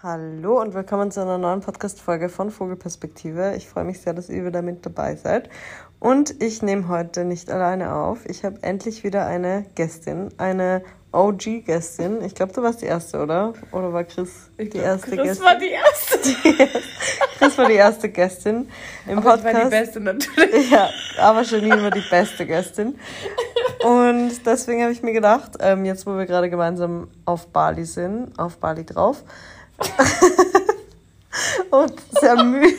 Hallo und willkommen zu einer neuen Podcast-Folge von Vogelperspektive. Ich freue mich sehr, dass ihr wieder mit dabei seid. Und ich nehme heute nicht alleine auf. Ich habe endlich wieder eine Gästin, eine OG-Gästin. Ich glaube, du warst die erste, oder? Oder war Chris ich die erste Chris Gästin? Chris war die erste. Chris war die erste Gästin im aber Podcast. Ich war die beste natürlich. Ja, aber Janine war die beste Gästin. Und deswegen habe ich mir gedacht, ähm, jetzt wo wir gerade gemeinsam auf Bali sind, auf Bali drauf, und sehr müde.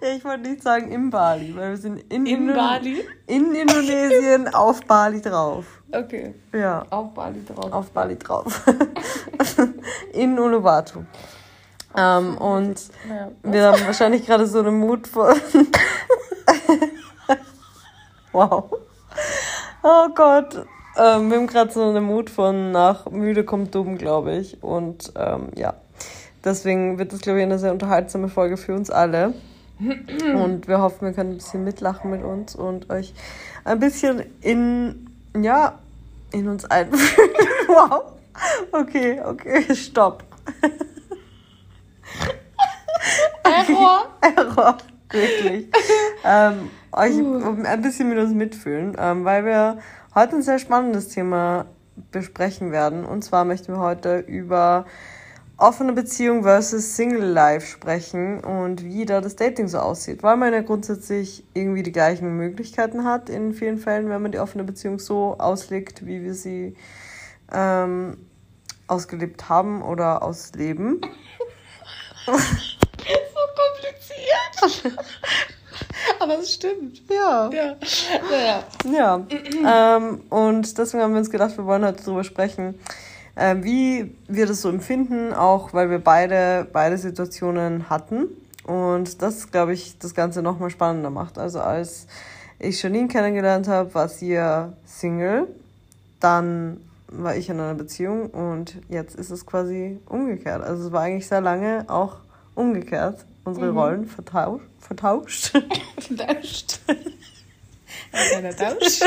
ja, ich wollte nicht sagen im Bali, weil wir sind in, in Bali? In Indonesien auf Bali drauf. Okay. Ja. Auf Bali drauf. Auf Bali drauf. in Uluwatu. Ähm, und ja. wir haben wahrscheinlich gerade so einen Mut von. wow. Oh Gott. Ähm, wir haben gerade so einen Mut von nach müde kommt dumm, glaube ich. Und ähm, ja, deswegen wird das, glaube ich, eine sehr unterhaltsame Folge für uns alle. Und wir hoffen, wir können ein bisschen mitlachen mit uns und euch ein bisschen in, ja, in uns einfühlen. wow. Okay, okay, stopp. Error. Error, wirklich. ähm, euch uh. ein bisschen mit uns mitfühlen, ähm, weil wir heute ein sehr spannendes Thema besprechen werden. Und zwar möchten wir heute über offene Beziehung versus Single Life sprechen und wie da das Dating so aussieht. Weil man ja grundsätzlich irgendwie die gleichen Möglichkeiten hat in vielen Fällen, wenn man die offene Beziehung so auslegt, wie wir sie ähm, ausgelebt haben oder ausleben. so kompliziert. Aber es stimmt. Ja. Ja. Naja. Ja. ähm, und deswegen haben wir uns gedacht, wir wollen heute darüber sprechen, äh, wie wir das so empfinden, auch weil wir beide, beide Situationen hatten. Und das, glaube ich, das Ganze nochmal spannender macht. Also als ich Janine kennengelernt habe, war sie ja Single. Dann war ich in einer Beziehung und jetzt ist es quasi umgekehrt. Also es war eigentlich sehr lange auch umgekehrt, unsere mhm. Rollen vertauscht. Vertauscht. Vertauscht. Vertauscht.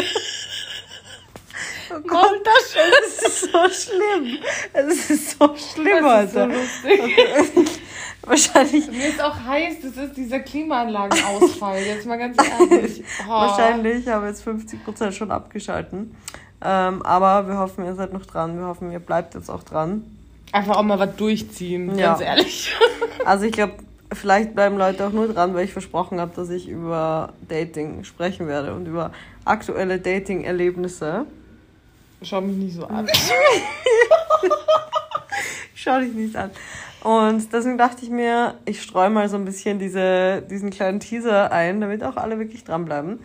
Oh Gott, das ist so schlimm. Es ist so schlimm das ist. So lustig. Wahrscheinlich. Mir ist auch heiß, das ist dieser Klimaanlagenausfall. Jetzt mal ganz ehrlich. Oh. Wahrscheinlich haben wir jetzt 50% schon abgeschalten. Ähm, aber wir hoffen, ihr seid noch dran. Wir hoffen, ihr bleibt jetzt auch dran. Einfach auch mal was durchziehen, ja. ganz ehrlich. Also ich glaube, vielleicht bleiben Leute auch nur dran, weil ich versprochen habe, dass ich über Dating sprechen werde und über aktuelle Dating-Erlebnisse. Schau mich nicht so an. Schau dich nicht an. Und deswegen dachte ich mir, ich streue mal so ein bisschen diese, diesen kleinen Teaser ein, damit auch alle wirklich dranbleiben.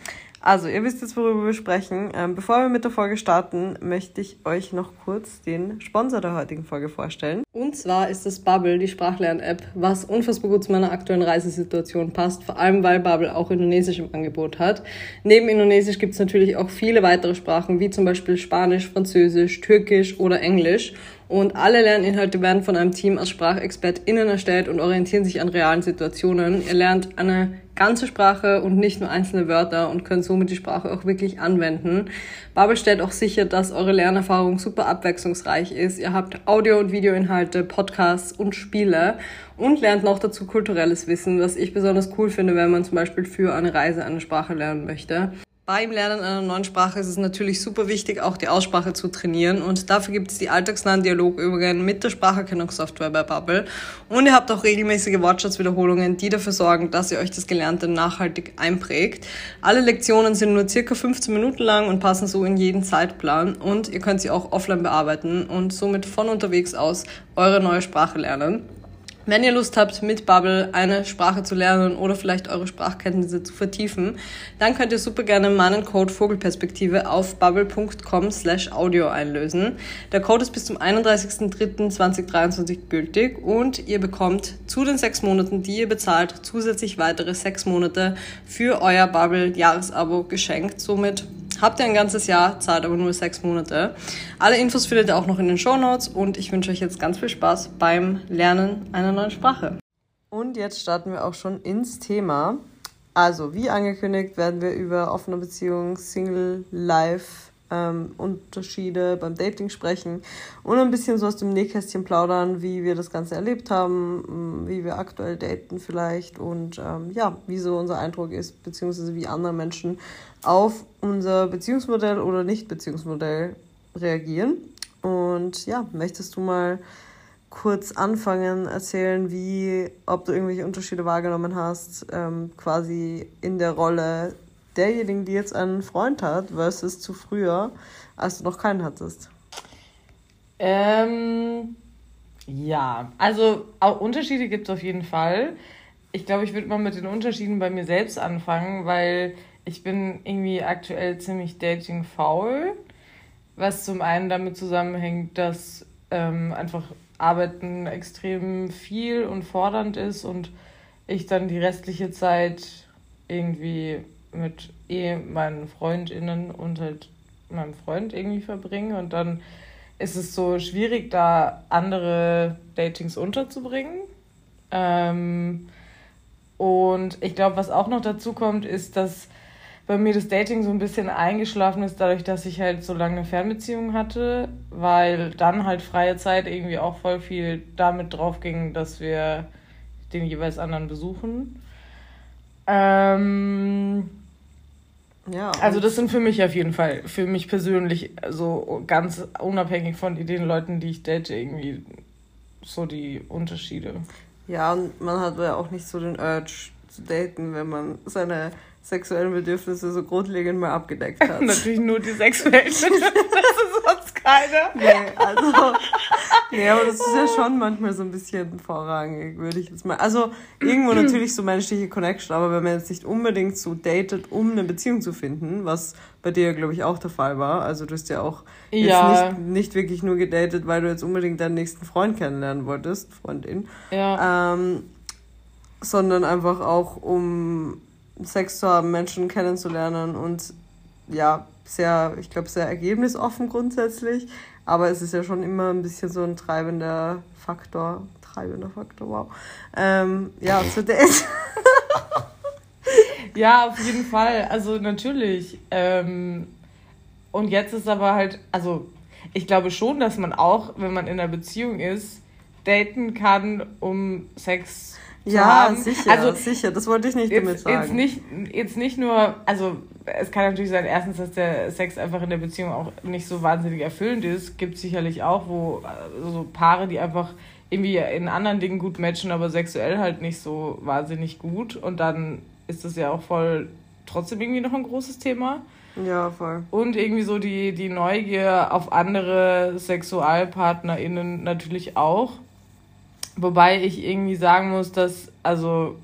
Also, ihr wisst jetzt, worüber wir sprechen. Ähm, bevor wir mit der Folge starten, möchte ich euch noch kurz den Sponsor der heutigen Folge vorstellen. Und zwar ist das Bubble, die Sprachlern-App, was unfassbar gut zu meiner aktuellen Reisesituation passt, vor allem weil Bubble auch Indonesisch im Angebot hat. Neben Indonesisch gibt es natürlich auch viele weitere Sprachen, wie zum Beispiel Spanisch, Französisch, Türkisch oder Englisch. Und alle Lerninhalte werden von einem Team aus SprachexpertInnen erstellt und orientieren sich an realen Situationen. Ihr lernt eine ganze Sprache und nicht nur einzelne Wörter und könnt somit die Sprache auch wirklich anwenden. Bubble stellt auch sicher, dass eure Lernerfahrung super abwechslungsreich ist. Ihr habt Audio- und Videoinhalte, Podcasts und Spiele und lernt noch dazu kulturelles Wissen, was ich besonders cool finde, wenn man zum Beispiel für eine Reise eine Sprache lernen möchte. Beim Lernen einer neuen Sprache ist es natürlich super wichtig, auch die Aussprache zu trainieren. Und dafür gibt es die alltagsnahen Dialogübungen mit der Spracherkennungssoftware bei Bubble. Und ihr habt auch regelmäßige Wortschatzwiederholungen, die dafür sorgen, dass ihr euch das Gelernte nachhaltig einprägt. Alle Lektionen sind nur circa 15 Minuten lang und passen so in jeden Zeitplan. Und ihr könnt sie auch offline bearbeiten und somit von unterwegs aus eure neue Sprache lernen. Wenn ihr Lust habt, mit Bubble eine Sprache zu lernen oder vielleicht eure Sprachkenntnisse zu vertiefen, dann könnt ihr super gerne meinen Code Vogelperspektive auf bubble.com slash audio einlösen. Der Code ist bis zum 31.03.2023 gültig und ihr bekommt zu den sechs Monaten, die ihr bezahlt, zusätzlich weitere sechs Monate für euer Bubble Jahresabo geschenkt. Somit Habt ihr ein ganzes Jahr, zahlt aber nur sechs Monate. Alle Infos findet ihr auch noch in den Show Notes und ich wünsche euch jetzt ganz viel Spaß beim Lernen einer neuen Sprache. Und jetzt starten wir auch schon ins Thema. Also, wie angekündigt, werden wir über offene Beziehungen, Single Life ähm, Unterschiede beim Dating sprechen und ein bisschen so aus dem Nähkästchen plaudern, wie wir das Ganze erlebt haben, wie wir aktuell daten vielleicht und ähm, ja, wie so unser Eindruck ist, beziehungsweise wie andere Menschen auf unser Beziehungsmodell oder Nicht-Beziehungsmodell reagieren. Und ja, möchtest du mal kurz anfangen, erzählen, wie, ob du irgendwelche Unterschiede wahrgenommen hast, ähm, quasi in der Rolle derjenigen, die jetzt einen Freund hat, versus zu früher, als du noch keinen hattest? Ähm, ja, also auch Unterschiede gibt es auf jeden Fall. Ich glaube, ich würde mal mit den Unterschieden bei mir selbst anfangen, weil ich bin irgendwie aktuell ziemlich dating-faul, was zum einen damit zusammenhängt, dass ähm, einfach Arbeiten extrem viel und fordernd ist und ich dann die restliche Zeit irgendwie mit eh meinen FreundInnen und halt meinem Freund irgendwie verbringe und dann ist es so schwierig, da andere Datings unterzubringen. Ähm, und ich glaube, was auch noch dazu kommt, ist, dass bei mir das Dating so ein bisschen eingeschlafen ist, dadurch, dass ich halt so lange eine Fernbeziehung hatte, weil dann halt freie Zeit irgendwie auch voll viel damit drauf ging, dass wir den jeweils anderen besuchen. Ähm, ja. Also das sind für mich auf jeden Fall, für mich persönlich, so ganz unabhängig von den Leuten, die ich date, irgendwie so die Unterschiede. Ja, und man hat ja auch nicht so den Urge zu daten, wenn man seine sexuellen Bedürfnisse so grundlegend mal abgedeckt hat. Natürlich nur die sexuellen Bedürfnisse, keine. Nee, also, nee, aber das ist ja schon manchmal so ein bisschen vorrangig, würde ich jetzt mal. Also, irgendwo natürlich so menschliche Connection, aber wenn man jetzt nicht unbedingt so datet, um eine Beziehung zu finden, was bei dir, glaube ich, auch der Fall war. Also, du hast ja auch jetzt ja. nicht, nicht wirklich nur gedatet, weil du jetzt unbedingt deinen nächsten Freund kennenlernen wolltest, Freundin. Ja. Ähm, sondern einfach auch, um Sex zu haben, Menschen kennenzulernen und ja, sehr, ich glaube, sehr ergebnisoffen grundsätzlich. Aber es ist ja schon immer ein bisschen so ein treibender Faktor. Treibender Faktor, wow. Ähm, ja, zu Date. ja, auf jeden Fall. Also natürlich. Ähm, und jetzt ist aber halt, also ich glaube schon, dass man auch, wenn man in einer Beziehung ist, daten kann, um Sex ja, haben. sicher, also, sicher, das wollte ich nicht jetzt, damit sagen. Jetzt nicht, jetzt nicht nur, also es kann natürlich sein, erstens, dass der Sex einfach in der Beziehung auch nicht so wahnsinnig erfüllend ist. Gibt sicherlich auch, wo so also Paare, die einfach irgendwie in anderen Dingen gut matchen, aber sexuell halt nicht so wahnsinnig gut. Und dann ist das ja auch voll trotzdem irgendwie noch ein großes Thema. Ja, voll. Und irgendwie so die, die Neugier auf andere SexualpartnerInnen natürlich auch. Wobei ich irgendwie sagen muss, dass, also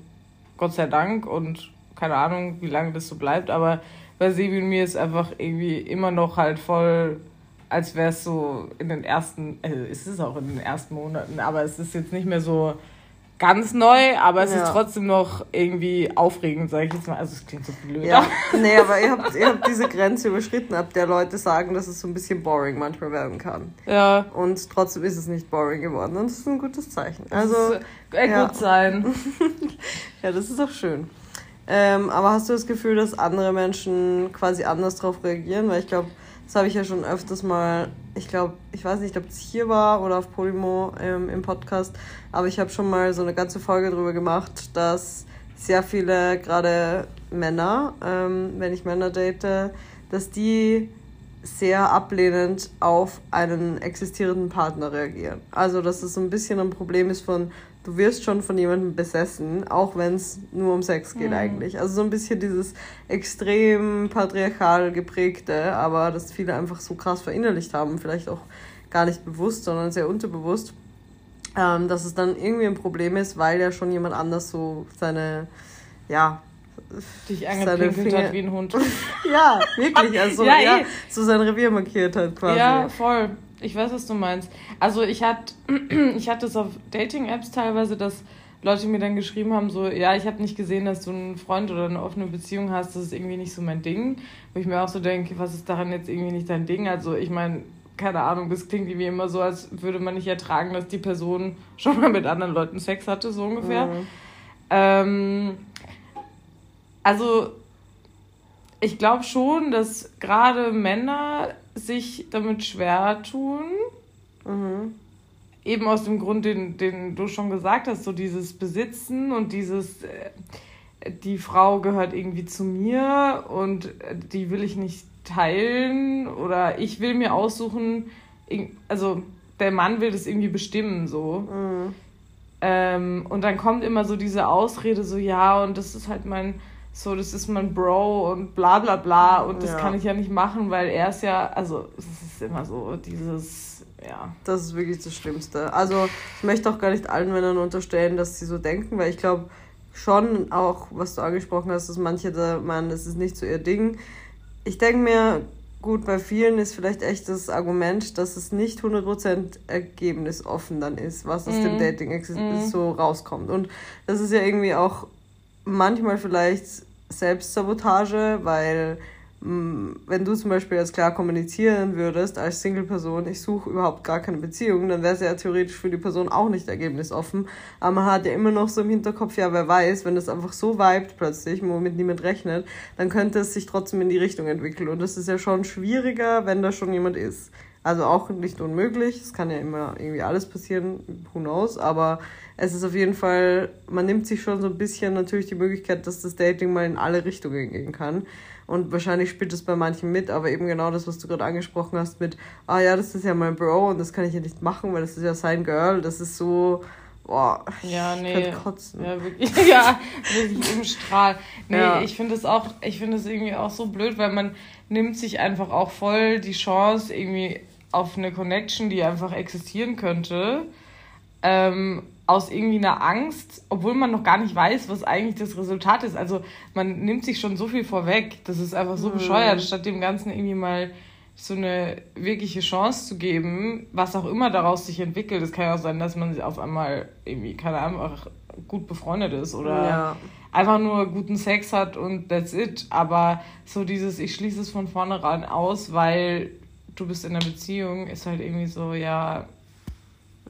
Gott sei Dank und keine Ahnung, wie lange das so bleibt, aber bei Sebi und mir ist einfach irgendwie immer noch halt voll, als wäre es so in den ersten, also ist es auch in den ersten Monaten, aber es ist jetzt nicht mehr so ganz neu, aber es ja. ist trotzdem noch irgendwie aufregend, sage ich jetzt mal. Also es klingt so blöd. Ja, nee, aber ihr habt, ihr habt diese Grenze überschritten, ab der Leute sagen, dass es so ein bisschen boring manchmal werden kann. Ja. Und trotzdem ist es nicht boring geworden und das ist ein gutes Zeichen. Also, das ja. gut sein. ja, das ist auch schön. Ähm, aber hast du das Gefühl, dass andere Menschen quasi anders darauf reagieren? Weil ich glaube, das habe ich ja schon öfters mal, ich glaube, ich weiß nicht, ob es hier war oder auf Polymo ähm, im Podcast, aber ich habe schon mal so eine ganze Folge darüber gemacht, dass sehr viele, gerade Männer, ähm, wenn ich Männer date, dass die sehr ablehnend auf einen existierenden Partner reagieren. Also, dass es so ein bisschen ein Problem ist von, du wirst schon von jemandem besessen, auch wenn es nur um Sex geht mhm. eigentlich. Also so ein bisschen dieses extrem patriarchal geprägte, aber das viele einfach so krass verinnerlicht haben, vielleicht auch gar nicht bewusst, sondern sehr unterbewusst, ähm, dass es dann irgendwie ein Problem ist, weil ja schon jemand anders so seine, ja, dich angepinkelt hat wie ein Hund. ja, wirklich, also ja, ja, eh. so sein Revier markiert hat quasi. Ja, voll. Ich weiß, was du meinst. Also ich hatte ich hatte es auf Dating-Apps teilweise, dass Leute mir dann geschrieben haben, so, ja, ich habe nicht gesehen, dass du einen Freund oder eine offene Beziehung hast, das ist irgendwie nicht so mein Ding. Wo ich mir auch so denke, was ist daran jetzt irgendwie nicht dein Ding? Also ich meine, keine Ahnung, das klingt irgendwie immer so, als würde man nicht ertragen, dass die Person schon mal mit anderen Leuten Sex hatte, so ungefähr. Mhm. Ähm, also ich glaube schon, dass gerade Männer sich damit schwer tun. Mhm. Eben aus dem Grund, den, den du schon gesagt hast, so dieses Besitzen und dieses, äh, die Frau gehört irgendwie zu mir und äh, die will ich nicht teilen oder ich will mir aussuchen, also der Mann will das irgendwie bestimmen, so. Mhm. Ähm, und dann kommt immer so diese Ausrede, so ja, und das ist halt mein so, das ist mein Bro und bla bla bla und das ja. kann ich ja nicht machen, weil er ist ja, also es ist immer so dieses, ja. Das ist wirklich das Schlimmste. Also ich möchte auch gar nicht allen Männern unterstellen, dass sie so denken, weil ich glaube schon auch, was du angesprochen hast, dass manche da meinen, das ist nicht so ihr Ding. Ich denke mir, gut, bei vielen ist vielleicht echt das Argument, dass es nicht 100% ergebnisoffen dann ist, was aus mm. dem mhm. Dating mm. so rauskommt. Und das ist ja irgendwie auch manchmal vielleicht Selbstsabotage, weil mm, wenn du zum Beispiel jetzt klar kommunizieren würdest als Single-Person, ich suche überhaupt gar keine Beziehung, dann wäre es ja theoretisch für die Person auch nicht ergebnisoffen. Aber man hat ja immer noch so im Hinterkopf, ja, wer weiß, wenn das einfach so vibet plötzlich, womit niemand rechnet, dann könnte es sich trotzdem in die Richtung entwickeln. Und das ist ja schon schwieriger, wenn da schon jemand ist. Also auch nicht unmöglich, es kann ja immer irgendwie alles passieren, who knows, aber es ist auf jeden Fall, man nimmt sich schon so ein bisschen natürlich die Möglichkeit, dass das Dating mal in alle Richtungen gehen kann. Und wahrscheinlich spielt es bei manchen mit, aber eben genau das, was du gerade angesprochen hast mit, ah ja, das ist ja mein Bro und das kann ich ja nicht machen, weil das ist ja sein Girl, das ist so, boah, ja, nee. ich kotzen. Ja, wirklich, ja, wirklich im Strahl. Nee, ja. ich finde es auch, ich finde es irgendwie auch so blöd, weil man nimmt sich einfach auch voll die Chance irgendwie auf eine Connection, die einfach existieren könnte, ähm, aus irgendwie einer Angst, obwohl man noch gar nicht weiß, was eigentlich das Resultat ist. Also man nimmt sich schon so viel vorweg. Das ist einfach so mhm. bescheuert, statt dem Ganzen irgendwie mal so eine wirkliche Chance zu geben, was auch immer daraus sich entwickelt. Es kann ja auch sein, dass man auf einmal irgendwie, keine Ahnung, einfach gut befreundet ist oder ja. einfach nur guten Sex hat und that's it. Aber so dieses, ich schließe es von vornherein aus, weil du bist in einer Beziehung, ist halt irgendwie so, ja.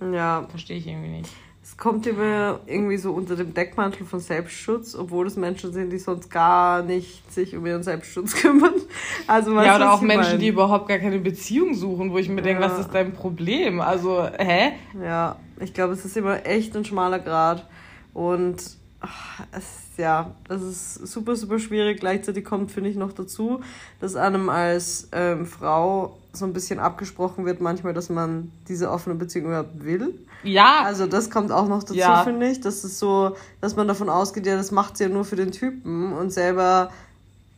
Ja. Verstehe ich irgendwie nicht. Es kommt immer irgendwie so unter dem Deckmantel von Selbstschutz, obwohl es Menschen sind, die sonst gar nicht sich um ihren Selbstschutz kümmern. Also ja, oder auch Menschen, die überhaupt gar keine Beziehung suchen, wo ich mir ja. denke, was ist dein Problem? Also, hä? Ja, ich glaube, es ist immer echt ein schmaler Grad. Und ach, es ja, das ist super, super schwierig. Gleichzeitig kommt, finde ich, noch dazu, dass einem als ähm, Frau so ein bisschen abgesprochen wird, manchmal, dass man diese offene Beziehung überhaupt will. Ja. Also das kommt auch noch dazu, ja. finde ich. Das ist so, dass man davon ausgeht, ja, das macht sie ja nur für den Typen und selber,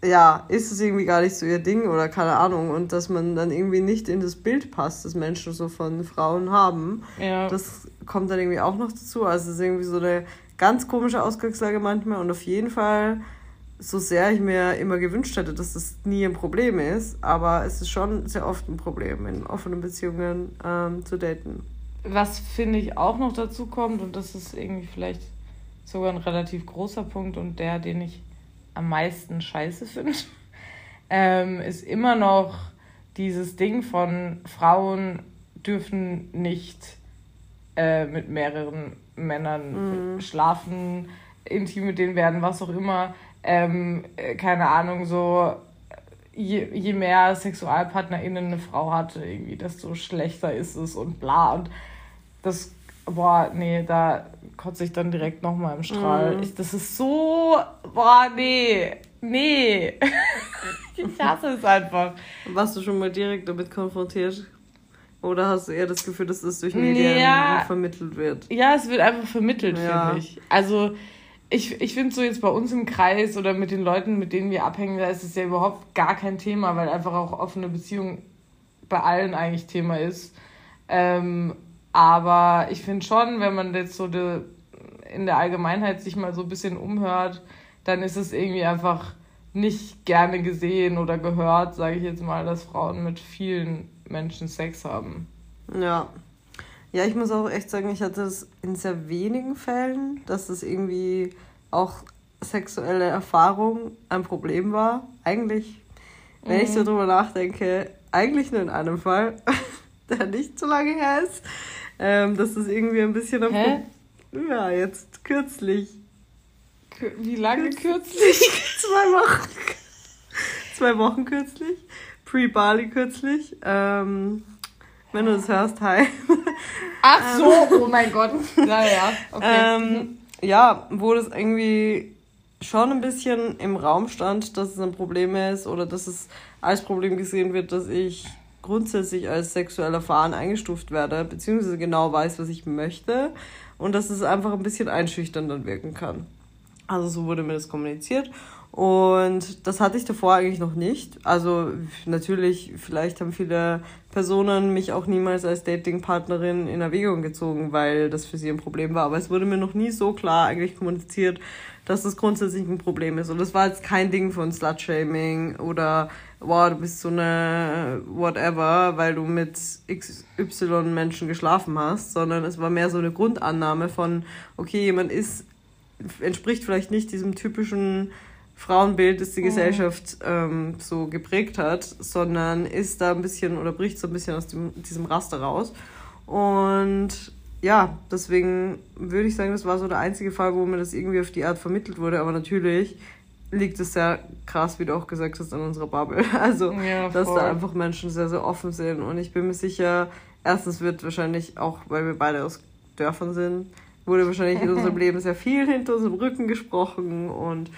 ja, ist es irgendwie gar nicht so ihr Ding oder keine Ahnung. Und dass man dann irgendwie nicht in das Bild passt, das Menschen so von Frauen haben. Ja. Das kommt dann irgendwie auch noch dazu. Also es ist irgendwie so eine ganz komische Ausgangslage manchmal und auf jeden Fall, so sehr ich mir immer gewünscht hätte, dass das nie ein Problem ist, aber es ist schon sehr oft ein Problem, in offenen Beziehungen ähm, zu daten. Was finde ich auch noch dazu kommt, und das ist irgendwie vielleicht sogar ein relativ großer Punkt und der, den ich am meisten scheiße finde, ähm, ist immer noch dieses Ding von Frauen dürfen nicht äh, mit mehreren Männern mhm. schlafen, intim mit denen werden, was auch immer. Ähm, äh, keine Ahnung, so je, je mehr SexualpartnerInnen eine Frau hatte, irgendwie, desto schlechter ist es und bla. Und das, boah, nee, da kotze ich dann direkt nochmal im Strahl. Mhm. Ich, das ist so, boah, nee, nee. ich hasse es einfach. Warst du schon mal direkt damit konfrontiert? Oder hast du eher das Gefühl, dass das durch Medien ja, vermittelt wird? Ja, es wird einfach vermittelt, ja. finde ich. Also ich, ich finde so jetzt bei uns im Kreis oder mit den Leuten, mit denen wir abhängen, da ist es ja überhaupt gar kein Thema, weil einfach auch offene Beziehung bei allen eigentlich Thema ist. Ähm, aber ich finde schon, wenn man jetzt so de, in der Allgemeinheit sich mal so ein bisschen umhört, dann ist es irgendwie einfach nicht gerne gesehen oder gehört, sage ich jetzt mal, dass Frauen mit vielen Menschen Sex haben. Ja. Ja, ich muss auch echt sagen, ich hatte es in sehr wenigen Fällen, dass es irgendwie auch sexuelle Erfahrung ein Problem war. Eigentlich, wenn mhm. ich so mhm. drüber nachdenke, eigentlich nur in einem Fall, der nicht so lange her ist, ähm, dass es irgendwie ein bisschen Hä? Ja, jetzt kürzlich. Wie lange kürzlich? Zwei Wochen. zwei Wochen kürzlich. Pre-Bali kürzlich. Ähm, wenn du das hörst, hi. Ach so, oh mein Gott. Naja, okay. Ähm, ja, wo das irgendwie schon ein bisschen im Raum stand, dass es ein Problem ist oder dass es als Problem gesehen wird, dass ich grundsätzlich als sexuell erfahren eingestuft werde, beziehungsweise genau weiß, was ich möchte und dass es einfach ein bisschen einschüchternd dann wirken kann. Also so wurde mir das kommuniziert und das hatte ich davor eigentlich noch nicht. Also natürlich, vielleicht haben viele Personen mich auch niemals als Datingpartnerin in Erwägung gezogen, weil das für sie ein Problem war. Aber es wurde mir noch nie so klar eigentlich kommuniziert, dass das grundsätzlich ein Problem ist. Und das war jetzt kein Ding von Slutshaming oder wow, du bist so eine whatever, weil du mit XY Menschen geschlafen hast, sondern es war mehr so eine Grundannahme von, okay, jemand ist, entspricht vielleicht nicht diesem typischen Frauenbild, das die mhm. Gesellschaft ähm, so geprägt hat, sondern ist da ein bisschen oder bricht so ein bisschen aus dem, diesem Raster raus. Und ja, deswegen würde ich sagen, das war so der einzige Fall, wo mir das irgendwie auf die Art vermittelt wurde. Aber natürlich liegt es sehr krass, wie du auch gesagt hast, an unserer Bubble. Also, ja, dass da einfach Menschen sehr, sehr offen sind. Und ich bin mir sicher, erstens wird wahrscheinlich auch, weil wir beide aus Dörfern sind, wurde wahrscheinlich in unserem Leben sehr viel hinter unserem Rücken gesprochen und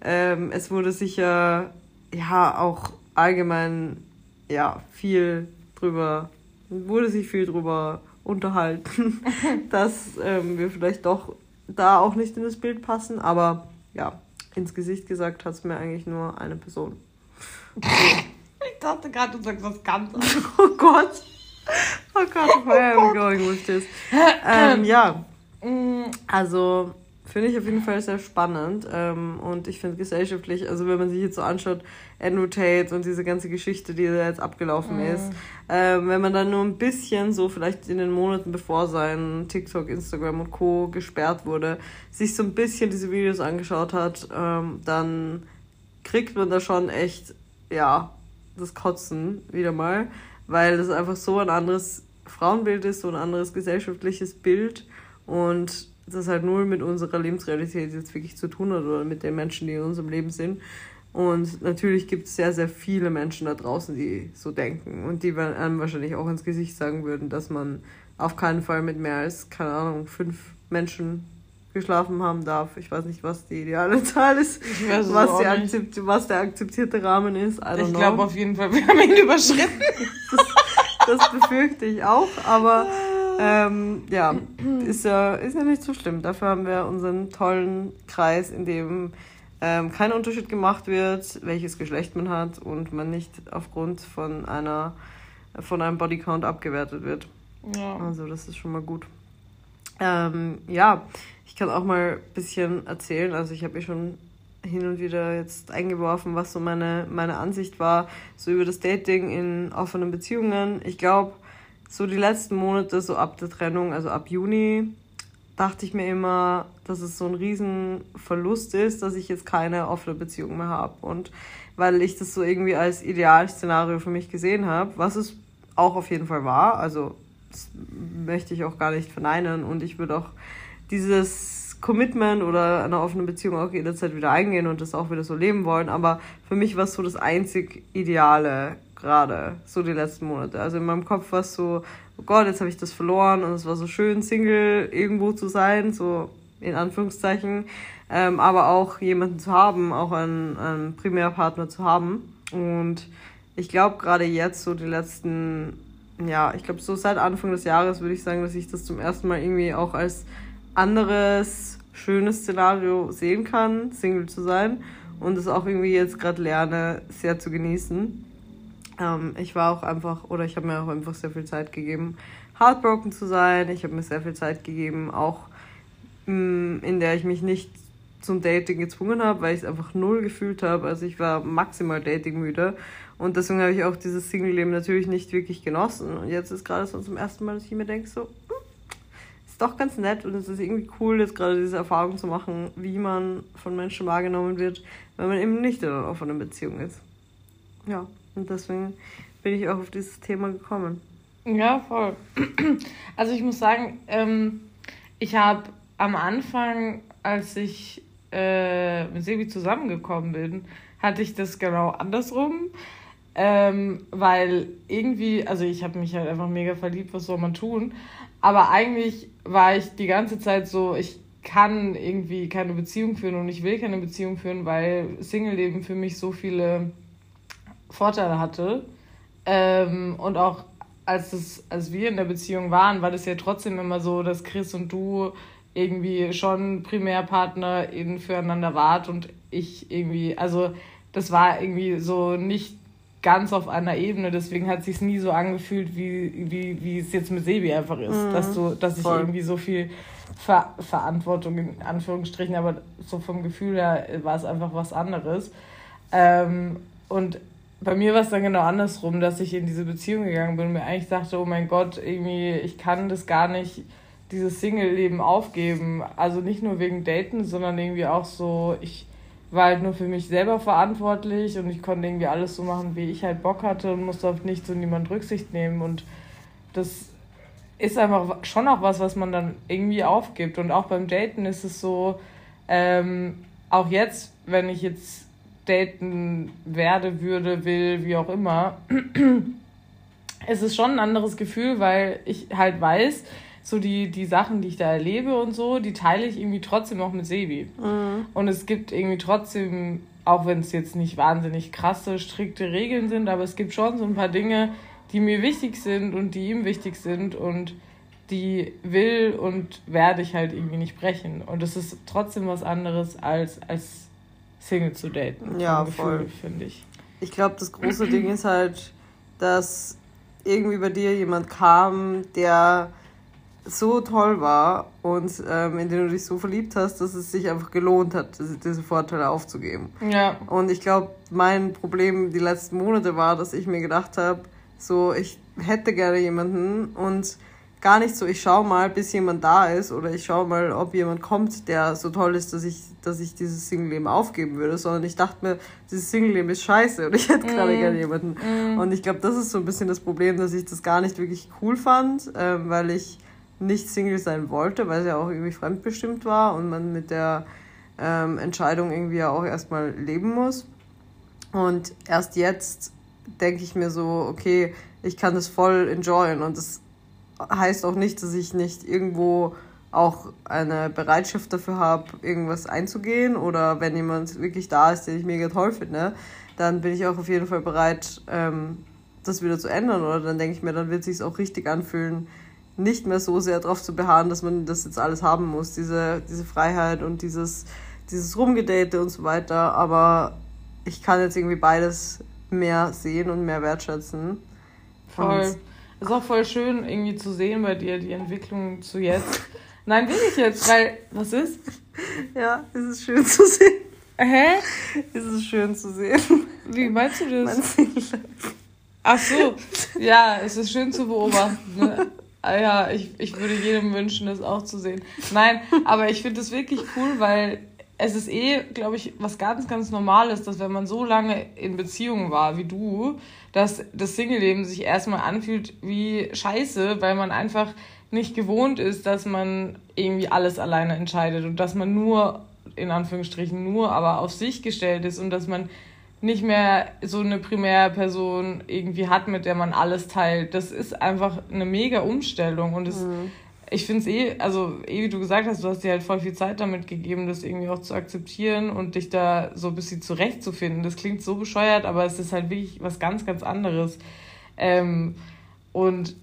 ähm, es wurde sicher ja auch allgemein ja viel drüber, wurde sich viel drüber unterhalten, dass ähm, wir vielleicht doch da auch nicht in das Bild passen, aber ja, ins Gesicht gesagt hat es mir eigentlich nur eine Person. ich dachte gerade, du sagst was ganz anderes. oh Gott. Oh Gott, where are we going with this? Ähm, ja, mm. also Finde ich auf jeden Fall sehr spannend. Ähm, und ich finde gesellschaftlich, also wenn man sich jetzt so anschaut, Andrew Tate und diese ganze Geschichte, die da jetzt abgelaufen mhm. ist, ähm, wenn man dann nur ein bisschen so vielleicht in den Monaten bevor sein TikTok, Instagram und Co. gesperrt wurde, sich so ein bisschen diese Videos angeschaut hat, ähm, dann kriegt man da schon echt, ja, das Kotzen wieder mal, weil das einfach so ein anderes Frauenbild ist, so ein anderes gesellschaftliches Bild und das halt null mit unserer Lebensrealität jetzt wirklich zu tun hat oder mit den Menschen, die in unserem Leben sind. Und natürlich gibt es sehr, sehr viele Menschen da draußen, die so denken und die einem wahrscheinlich auch ins Gesicht sagen würden, dass man auf keinen Fall mit mehr als, keine Ahnung, fünf Menschen geschlafen haben darf. Ich weiß nicht, was die ideale Zahl ist, was, die akzept, was der akzeptierte Rahmen ist. ich glaube auf jeden Fall, wir haben ihn überschritten. das, das befürchte ich auch, aber ähm, ja, ist ja, ist ja nicht so schlimm. Dafür haben wir unseren tollen Kreis, in dem ähm, kein Unterschied gemacht wird, welches Geschlecht man hat und man nicht aufgrund von einer von einem Bodycount abgewertet wird. Ja. Also das ist schon mal gut. Ähm, ja, ich kann auch mal ein bisschen erzählen. Also ich habe eh schon hin und wieder jetzt eingeworfen, was so meine, meine Ansicht war, so über das Dating in offenen Beziehungen. Ich glaube, so die letzten Monate, so ab der Trennung, also ab Juni, dachte ich mir immer, dass es so ein Riesenverlust ist, dass ich jetzt keine offene Beziehung mehr habe. Und weil ich das so irgendwie als Idealszenario für mich gesehen habe, was es auch auf jeden Fall war, also das möchte ich auch gar nicht verneinen und ich würde auch dieses Commitment oder eine offene Beziehung auch jederzeit wieder eingehen und das auch wieder so leben wollen, aber für mich war es so das einzig Ideale gerade, so die letzten Monate. Also in meinem Kopf war es so, oh Gott, jetzt habe ich das verloren und es war so schön, Single irgendwo zu sein, so in Anführungszeichen, ähm, aber auch jemanden zu haben, auch einen, einen Primärpartner zu haben. Und ich glaube gerade jetzt, so die letzten, ja, ich glaube so seit Anfang des Jahres würde ich sagen, dass ich das zum ersten Mal irgendwie auch als anderes, schönes Szenario sehen kann, Single zu sein und es auch irgendwie jetzt gerade lerne, sehr zu genießen. Ähm, ich war auch einfach, oder ich habe mir auch einfach sehr viel Zeit gegeben, heartbroken zu sein. Ich habe mir sehr viel Zeit gegeben, auch mh, mm, in der ich mich nicht zum Dating gezwungen habe, weil ich es einfach null gefühlt habe. Also ich war maximal datingmüde und deswegen habe ich auch dieses Single-Leben natürlich nicht wirklich genossen. Und jetzt ist gerade so zum ersten Mal, dass ich mir denke, so, hm, ist doch ganz nett und es ist irgendwie cool, jetzt gerade diese Erfahrung zu machen, wie man von Menschen wahrgenommen wird, wenn man eben nicht in einer offenen Beziehung ist. Ja. Und deswegen bin ich auch auf dieses Thema gekommen. Ja, voll. Also ich muss sagen, ähm, ich habe am Anfang, als ich äh, mit Sebi zusammengekommen bin, hatte ich das genau andersrum. Ähm, weil irgendwie, also ich habe mich halt einfach mega verliebt, was soll man tun? Aber eigentlich war ich die ganze Zeit so, ich kann irgendwie keine Beziehung führen und ich will keine Beziehung führen, weil Single-Leben für mich so viele Vorteile hatte. Ähm, und auch als, das, als wir in der Beziehung waren, war das ja trotzdem immer so, dass Chris und du irgendwie schon Primärpartner eben füreinander wart und ich irgendwie, also das war irgendwie so nicht ganz auf einer Ebene, deswegen hat sich nie so angefühlt, wie, wie, wie es jetzt mit Sebi einfach ist, mhm, dass du, dass ich voll. irgendwie so viel Ver Verantwortung in Anführungsstrichen, aber so vom Gefühl her war es einfach was anderes. Ähm, und bei mir war es dann genau andersrum, dass ich in diese Beziehung gegangen bin und mir eigentlich dachte, oh mein Gott, irgendwie, ich kann das gar nicht, dieses Single-Leben aufgeben. Also nicht nur wegen Daten, sondern irgendwie auch so, ich war halt nur für mich selber verantwortlich und ich konnte irgendwie alles so machen, wie ich halt Bock hatte und musste auf nichts und niemand Rücksicht nehmen. Und das ist einfach schon auch was, was man dann irgendwie aufgibt. Und auch beim Daten ist es so, ähm, auch jetzt, wenn ich jetzt daten werde, würde, will, wie auch immer, es ist schon ein anderes Gefühl, weil ich halt weiß, so die, die Sachen, die ich da erlebe und so, die teile ich irgendwie trotzdem auch mit Sebi. Mhm. Und es gibt irgendwie trotzdem, auch wenn es jetzt nicht wahnsinnig krasse, strikte Regeln sind, aber es gibt schon so ein paar Dinge, die mir wichtig sind und die ihm wichtig sind und die will und werde ich halt irgendwie nicht brechen. Und es ist trotzdem was anderes als, als Single zu daten. Ja, voll. Finde ich. Ich glaube, das große Ding ist halt, dass irgendwie bei dir jemand kam, der so toll war und ähm, in den du dich so verliebt hast, dass es sich einfach gelohnt hat, diese Vorteile aufzugeben. Ja. Und ich glaube, mein Problem die letzten Monate war, dass ich mir gedacht habe, so ich hätte gerne jemanden und gar nicht so, ich schaue mal, bis jemand da ist oder ich schaue mal, ob jemand kommt, der so toll ist, dass ich, dass ich dieses Single-Leben aufgeben würde, sondern ich dachte mir, dieses Single-Leben ist scheiße und ich hätte gerade mm. gerne jemanden. Mm. Und ich glaube, das ist so ein bisschen das Problem, dass ich das gar nicht wirklich cool fand, ähm, weil ich nicht Single sein wollte, weil es ja auch irgendwie fremdbestimmt war und man mit der ähm, Entscheidung irgendwie ja auch erstmal leben muss. Und erst jetzt denke ich mir so, okay, ich kann das voll enjoyen und das heißt auch nicht, dass ich nicht irgendwo auch eine Bereitschaft dafür habe, irgendwas einzugehen oder wenn jemand wirklich da ist, den ich mega toll finde, dann bin ich auch auf jeden Fall bereit, ähm, das wieder zu ändern oder dann denke ich mir, dann wird es sich auch richtig anfühlen, nicht mehr so sehr darauf zu beharren, dass man das jetzt alles haben muss, diese, diese Freiheit und dieses, dieses Rumgedate und so weiter, aber ich kann jetzt irgendwie beides mehr sehen und mehr wertschätzen. Voll. Und ist auch voll schön irgendwie zu sehen bei dir, die Entwicklung zu jetzt. Nein, will ich jetzt, weil. Was ist? Ja, es ist schön zu sehen. Hä? Es ist schön zu sehen. Wie meinst du das? Ach so. Ja, es ist schön zu beobachten. Ne? Ah ja, ich, ich würde jedem wünschen, das auch zu sehen. Nein, aber ich finde das wirklich cool, weil es ist eh, glaube ich, was ganz, ganz Normales, dass wenn man so lange in Beziehung war wie du, dass das Single-Leben sich erstmal anfühlt wie Scheiße, weil man einfach nicht gewohnt ist, dass man irgendwie alles alleine entscheidet und dass man nur, in Anführungsstrichen nur, aber auf sich gestellt ist und dass man nicht mehr so eine Primärperson irgendwie hat, mit der man alles teilt. Das ist einfach eine mega Umstellung und es mhm ich finde es eh, also eh wie du gesagt hast, du hast dir halt voll viel Zeit damit gegeben, das irgendwie auch zu akzeptieren und dich da so ein bisschen zurechtzufinden. Das klingt so bescheuert, aber es ist halt wirklich was ganz, ganz anderes. Ähm, und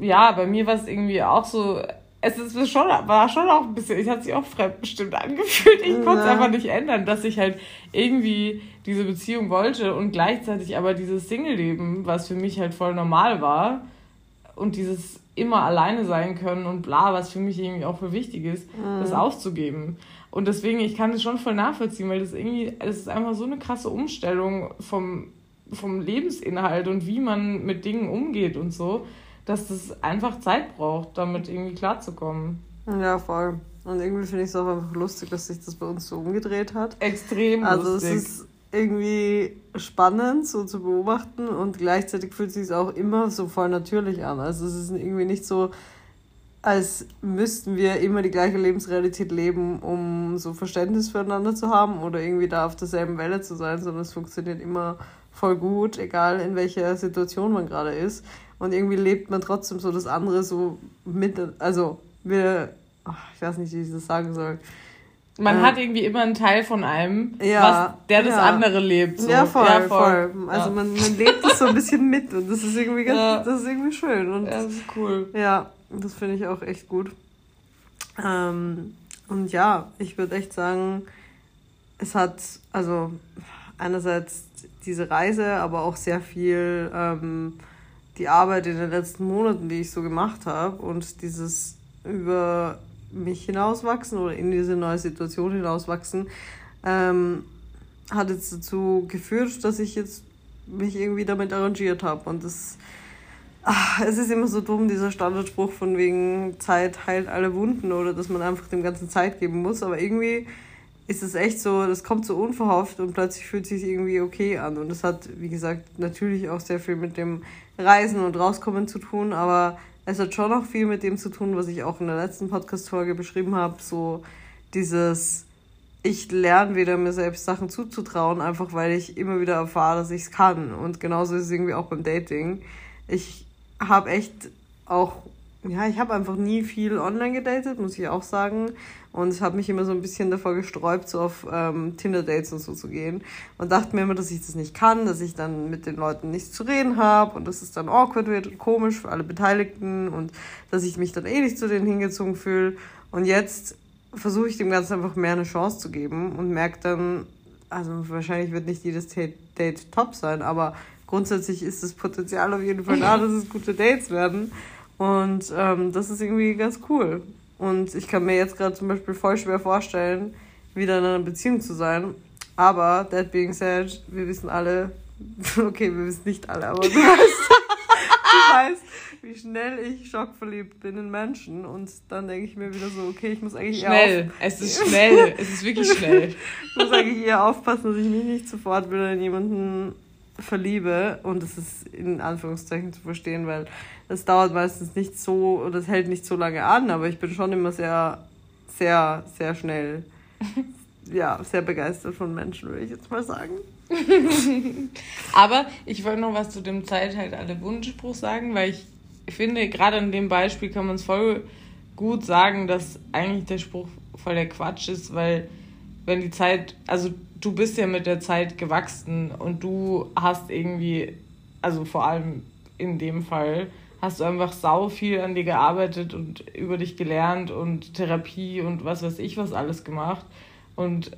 ja, bei mir war es irgendwie auch so, es ist schon, war schon auch ein bisschen, ich hatte sich auch fremdbestimmt angefühlt. Ich konnte es einfach nicht ändern, dass ich halt irgendwie diese Beziehung wollte und gleichzeitig aber dieses Single-Leben, was für mich halt voll normal war und dieses immer alleine sein können und bla, was für mich irgendwie auch voll wichtig ist, mhm. das aufzugeben. Und deswegen, ich kann das schon voll nachvollziehen, weil das irgendwie, das ist einfach so eine krasse Umstellung vom, vom Lebensinhalt und wie man mit Dingen umgeht und so, dass das einfach Zeit braucht, damit irgendwie klarzukommen. Ja, voll. Und irgendwie finde ich es auch einfach lustig, dass sich das bei uns so umgedreht hat. Extrem also lustig. Also es ist irgendwie spannend so zu beobachten und gleichzeitig fühlt es sich auch immer so voll natürlich an. Also es ist irgendwie nicht so, als müssten wir immer die gleiche Lebensrealität leben, um so Verständnis füreinander zu haben oder irgendwie da auf derselben Welle zu sein, sondern es funktioniert immer voll gut, egal in welcher Situation man gerade ist. Und irgendwie lebt man trotzdem so das andere so mit, also wir, ich weiß nicht, wie ich das sagen soll. Man äh, hat irgendwie immer einen Teil von einem, ja, was, der das ja. andere lebt. So. Ja, voll, ja, voll. voll. Also ja. man, man lebt das so ein bisschen mit und das ist irgendwie ganz, das ist irgendwie schön. Und ja, das ist cool. Ja, das finde ich auch echt gut. Ähm, und ja, ich würde echt sagen, es hat, also einerseits diese Reise, aber auch sehr viel ähm, die Arbeit in den letzten Monaten, die ich so gemacht habe und dieses über mich hinauswachsen oder in diese neue Situation hinauswachsen, ähm, hat jetzt dazu geführt, dass ich jetzt mich irgendwie damit arrangiert habe. Und das, ach, es ist immer so dumm, dieser Standardspruch von wegen Zeit heilt alle Wunden oder dass man einfach dem Ganzen Zeit geben muss. Aber irgendwie ist es echt so, das kommt so unverhofft und plötzlich fühlt sich irgendwie okay an. Und das hat, wie gesagt, natürlich auch sehr viel mit dem Reisen und Rauskommen zu tun, aber es hat schon noch viel mit dem zu tun, was ich auch in der letzten Podcast-Folge beschrieben habe. So dieses, ich lerne wieder mir selbst Sachen zuzutrauen, einfach weil ich immer wieder erfahre, dass ich es kann. Und genauso ist es irgendwie auch beim Dating. Ich habe echt auch ja, ich habe einfach nie viel online gedatet, muss ich auch sagen. Und ich habe mich immer so ein bisschen davor gesträubt, so auf ähm, Tinder-Dates und so zu gehen. Und dachte mir immer, dass ich das nicht kann, dass ich dann mit den Leuten nichts zu reden habe und dass es dann awkward wird und komisch für alle Beteiligten und dass ich mich dann eh nicht zu denen hingezogen fühle. Und jetzt versuche ich dem Ganzen einfach mehr eine Chance zu geben und merke dann, also wahrscheinlich wird nicht jedes Date top sein, aber grundsätzlich ist das Potenzial auf jeden Fall da, dass es gute Dates werden. Und ähm, das ist irgendwie ganz cool. Und ich kann mir jetzt gerade zum Beispiel voll schwer vorstellen, wieder in einer Beziehung zu sein. Aber, that being said, wir wissen alle, okay, wir wissen nicht alle, aber du weißt, du weißt wie schnell ich schockverliebt bin in Menschen. Und dann denke ich mir wieder so, okay, ich muss eigentlich schnell. eher. Schnell, es ist schnell, es ist wirklich schnell. ich muss eigentlich eher aufpassen, dass ich mich nicht sofort wieder in jemanden verliebe. Und das ist in Anführungszeichen zu verstehen, weil es dauert meistens nicht so, oder es hält nicht so lange an, aber ich bin schon immer sehr, sehr, sehr schnell, ja, sehr begeistert von Menschen, würde ich jetzt mal sagen. aber ich wollte noch was zu dem Zeit halt alle Wunschspruch sagen, weil ich finde, gerade in dem Beispiel kann man es voll gut sagen, dass eigentlich der Spruch voll der Quatsch ist, weil wenn die Zeit, also du bist ja mit der Zeit gewachsen und du hast irgendwie, also vor allem in dem Fall, hast du einfach sau viel an dir gearbeitet und über dich gelernt und Therapie und was weiß ich was alles gemacht. Und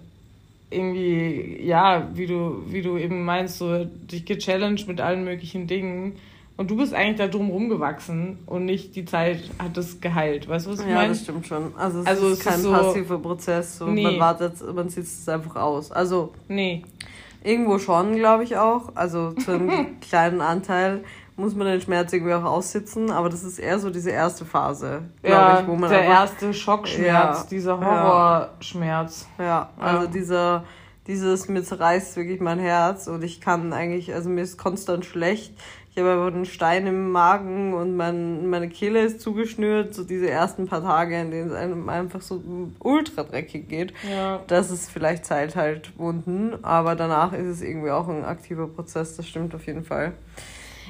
irgendwie, ja, wie du, wie du eben meinst, so dich gechallenged mit allen möglichen Dingen. Und du bist eigentlich da drum rumgewachsen und nicht die Zeit hat es geheilt. Weißt du, was ich ja, meine? Ja, das stimmt schon. Also es also ist es kein so, passiver Prozess. So, nee. Man wartet, man zieht es einfach aus. Also nee. irgendwo schon, glaube ich auch. Also zu einem kleinen Anteil muss man den Schmerz irgendwie auch aussitzen, aber das ist eher so diese erste Phase, glaube ja, ich, wo man der einfach, erste Schockschmerz, ja, dieser Horrorschmerz. Ja, ja, also dieser dieses mir zerreißt wirklich mein Herz und ich kann eigentlich, also mir ist konstant schlecht. Ich habe einfach einen Stein im Magen und mein, meine Kehle ist zugeschnürt. So diese ersten paar Tage, in denen es einem einfach so ultra dreckig geht. Ja. Das ist vielleicht Zeit halt Wunden, aber danach ist es irgendwie auch ein aktiver Prozess. Das stimmt auf jeden Fall.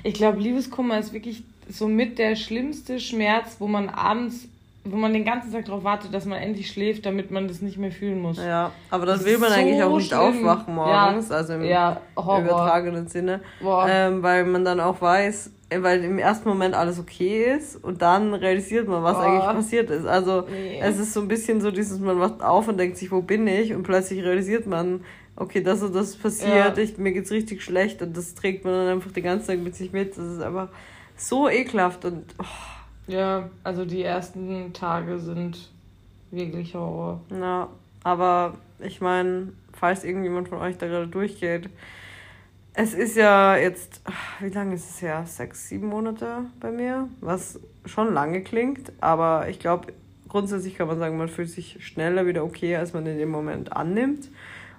Ich glaube, Liebeskummer ist wirklich so mit der schlimmste Schmerz, wo man abends, wo man den ganzen Tag darauf wartet, dass man endlich schläft, damit man das nicht mehr fühlen muss. Ja, aber dann will man so eigentlich auch nicht schlimm. aufwachen morgens, ja, also im ja, übertragenen Sinne, ähm, weil man dann auch weiß, weil im ersten Moment alles okay ist und dann realisiert man, was Boah. eigentlich passiert ist. Also nee. es ist so ein bisschen so dieses, man wacht auf und denkt sich, wo bin ich? Und plötzlich realisiert man, okay, das und das passiert, ja. ich, mir geht's richtig schlecht und das trägt man dann einfach den ganzen Tag mit sich mit. Das ist einfach so ekelhaft und. Oh. Ja, also die ersten Tage sind wirklich Horror. Ja, aber ich meine, falls irgendjemand von euch da gerade durchgeht, es ist ja jetzt, wie lange ist es her? Sechs, sieben Monate bei mir, was schon lange klingt, aber ich glaube, grundsätzlich kann man sagen, man fühlt sich schneller wieder okay, als man in dem Moment annimmt.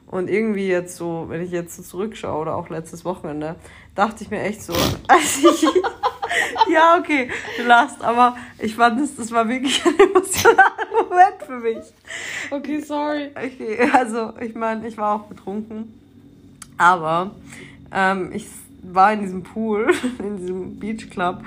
Und irgendwie jetzt so, wenn ich jetzt so zurückschaue oder auch letztes Wochenende, dachte ich mir echt so, als ich, ja, okay, du lachst, aber ich fand es, das war wirklich ein emotionaler Moment für mich. Okay, sorry. Okay, also ich meine, ich war auch betrunken, aber ähm, ich war in diesem Pool, in diesem Beach Club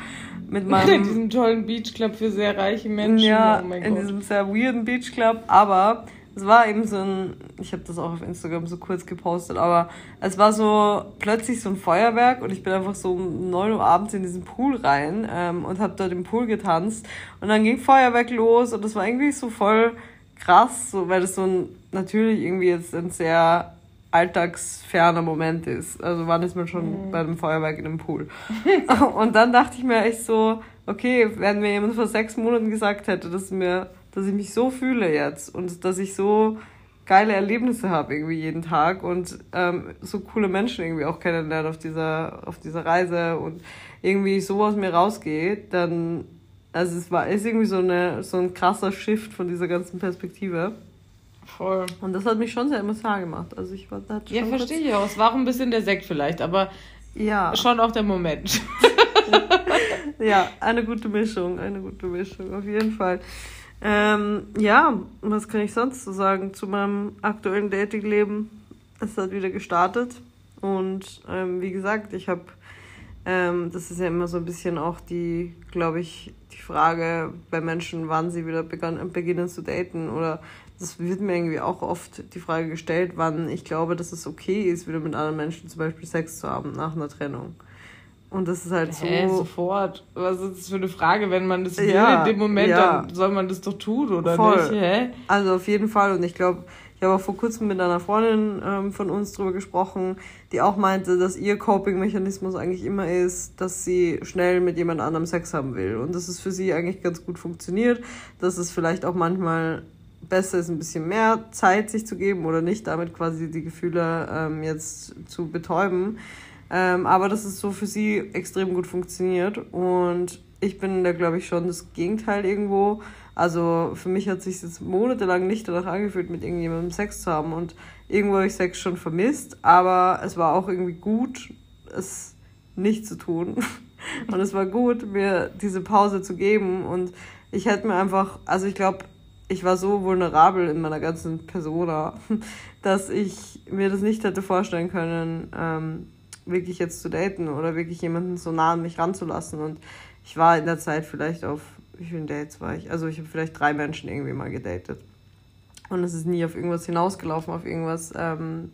mit meinem... In diesem tollen Beach Club für sehr reiche Menschen. Ja, oh mein in Gott. diesem sehr weirden Beach Club, aber es war eben so ein, ich habe das auch auf Instagram so kurz gepostet, aber es war so plötzlich so ein Feuerwerk und ich bin einfach so um 9 Uhr abends in diesen Pool rein ähm, und habe dort im Pool getanzt und dann ging Feuerwerk los und das war irgendwie so voll krass, so, weil das so ein, natürlich irgendwie jetzt ein sehr alltagsferner Moment ist. Also wann ist man schon bei einem Feuerwerk in einem Pool? und dann dachte ich mir echt so, okay, wenn mir jemand vor sechs Monaten gesagt hätte, dass mir, dass ich mich so fühle jetzt und dass ich so geile Erlebnisse habe irgendwie jeden Tag und ähm, so coole Menschen irgendwie auch kennenlernen auf dieser, auf dieser Reise und irgendwie so aus mir rausgeht, dann, also es war, ist irgendwie so eine, so ein krasser Shift von dieser ganzen Perspektive. Voll. Und das hat mich schon sehr emotional gemacht. Also ich war da Ja, verstehe ich auch. Es war auch ein bisschen der Sekt vielleicht, aber Ja, schon auch der Moment. ja, eine gute Mischung, eine gute Mischung, auf jeden Fall. Ähm, ja, was kann ich sonst so sagen zu meinem aktuellen Datingleben? Es hat wieder gestartet und ähm, wie gesagt, ich habe, ähm, das ist ja immer so ein bisschen auch die, glaube ich, die Frage bei Menschen, wann sie wieder begann, beginnen zu daten oder das wird mir irgendwie auch oft die Frage gestellt, wann ich glaube, dass es okay ist, wieder mit anderen Menschen zum Beispiel Sex zu haben nach einer Trennung. Und das ist halt so. Hä, sofort. Was ist das für eine Frage? Wenn man das will Ja, in dem Moment, ja. dann soll man das doch tun, oder Voll. nicht? Hä? Also auf jeden Fall. Und ich glaube, ich habe auch vor kurzem mit einer Freundin ähm, von uns drüber gesprochen, die auch meinte, dass ihr Coping-Mechanismus eigentlich immer ist, dass sie schnell mit jemand anderem Sex haben will. Und dass es für sie eigentlich ganz gut funktioniert, dass es vielleicht auch manchmal besser ist, ein bisschen mehr Zeit sich zu geben oder nicht damit quasi die Gefühle ähm, jetzt zu betäuben. Ähm, aber dass es so für sie extrem gut funktioniert. Und ich bin da, glaube ich, schon das Gegenteil irgendwo. Also für mich hat sich jetzt monatelang nicht danach angefühlt, mit irgendjemandem Sex zu haben. Und irgendwo habe ich Sex schon vermisst. Aber es war auch irgendwie gut, es nicht zu tun. Und es war gut, mir diese Pause zu geben. Und ich hätte mir einfach, also ich glaube, ich war so vulnerabel in meiner ganzen Persona, dass ich mir das nicht hätte vorstellen können, ähm, wirklich jetzt zu daten oder wirklich jemanden so nah an mich ranzulassen. Und ich war in der Zeit vielleicht auf, wie vielen Dates war ich? Also ich habe vielleicht drei Menschen irgendwie mal gedatet. Und es ist nie auf irgendwas hinausgelaufen, auf irgendwas ähm,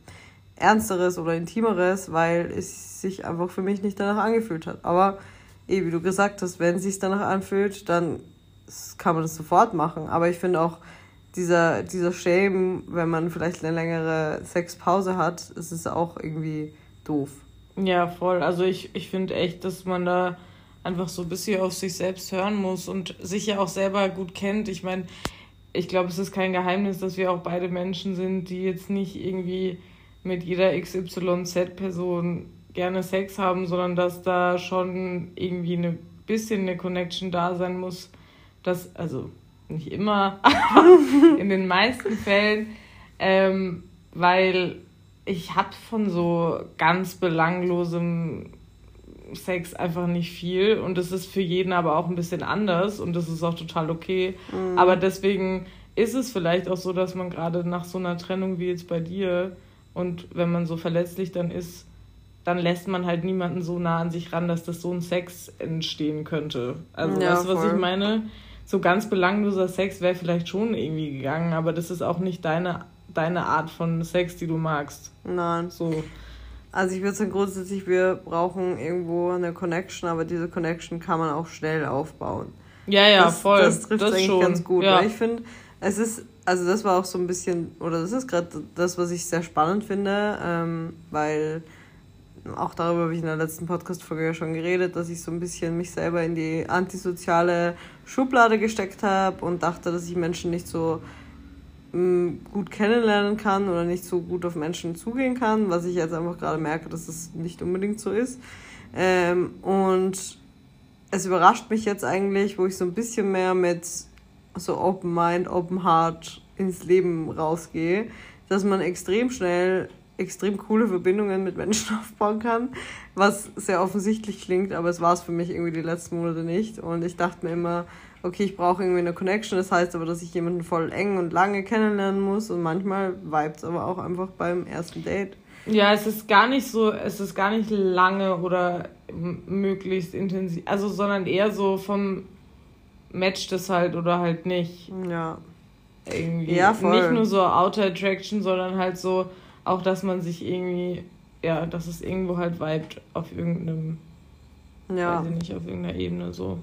Ernsteres oder Intimeres, weil es sich einfach für mich nicht danach angefühlt hat. Aber eh, wie du gesagt hast, wenn es sich danach anfühlt, dann kann man das sofort machen. Aber ich finde auch, dieser, dieser Shame, wenn man vielleicht eine längere Sexpause hat, es ist auch irgendwie doof. Ja, voll. Also ich, ich finde echt, dass man da einfach so ein bisschen auf sich selbst hören muss und sich ja auch selber gut kennt. Ich meine, ich glaube, es ist kein Geheimnis, dass wir auch beide Menschen sind, die jetzt nicht irgendwie mit jeder XYZ-Person gerne Sex haben, sondern dass da schon irgendwie ein bisschen eine Connection da sein muss. Dass, also nicht immer, aber in den meisten Fällen, ähm, weil ich habe von so ganz belanglosem Sex einfach nicht viel und das ist für jeden aber auch ein bisschen anders und das ist auch total okay. Mhm. Aber deswegen ist es vielleicht auch so, dass man gerade nach so einer Trennung wie jetzt bei dir und wenn man so verletzlich dann ist, dann lässt man halt niemanden so nah an sich ran, dass das so ein Sex entstehen könnte. Also Ja, weißt du, was ich meine? So ganz belangloser Sex wäre vielleicht schon irgendwie gegangen, aber das ist auch nicht deine, deine Art von Sex, die du magst. Nein. So. Also ich würde sagen, grundsätzlich, wir brauchen irgendwo eine Connection, aber diese Connection kann man auch schnell aufbauen. Ja, ja, das, voll. Das trifft eigentlich schon. ganz gut. Ja. Weil ich finde, es ist, also das war auch so ein bisschen, oder das ist gerade das, was ich sehr spannend finde, ähm, weil auch darüber habe ich in der letzten Podcast-Folge ja schon geredet, dass ich so ein bisschen mich selber in die antisoziale Schublade gesteckt habe und dachte, dass ich Menschen nicht so gut kennenlernen kann oder nicht so gut auf Menschen zugehen kann, was ich jetzt einfach gerade merke, dass es nicht unbedingt so ist. Ähm, und es überrascht mich jetzt eigentlich, wo ich so ein bisschen mehr mit so Open Mind, Open Heart ins Leben rausgehe, dass man extrem schnell extrem coole Verbindungen mit Menschen aufbauen kann, was sehr offensichtlich klingt, aber es war es für mich irgendwie die letzten Monate nicht. Und ich dachte mir immer, okay, ich brauche irgendwie eine Connection, das heißt aber, dass ich jemanden voll eng und lange kennenlernen muss und manchmal vibet es aber auch einfach beim ersten Date. Ja, es ist gar nicht so, es ist gar nicht lange oder möglichst intensiv, also sondern eher so vom matcht es halt oder halt nicht. Ja. Irgendwie. Ja, voll. Nicht nur so Outer Attraction, sondern halt so auch, dass man sich irgendwie, ja, dass es irgendwo halt vibet auf irgendeinem, ja. weiß ich nicht, auf irgendeiner Ebene so.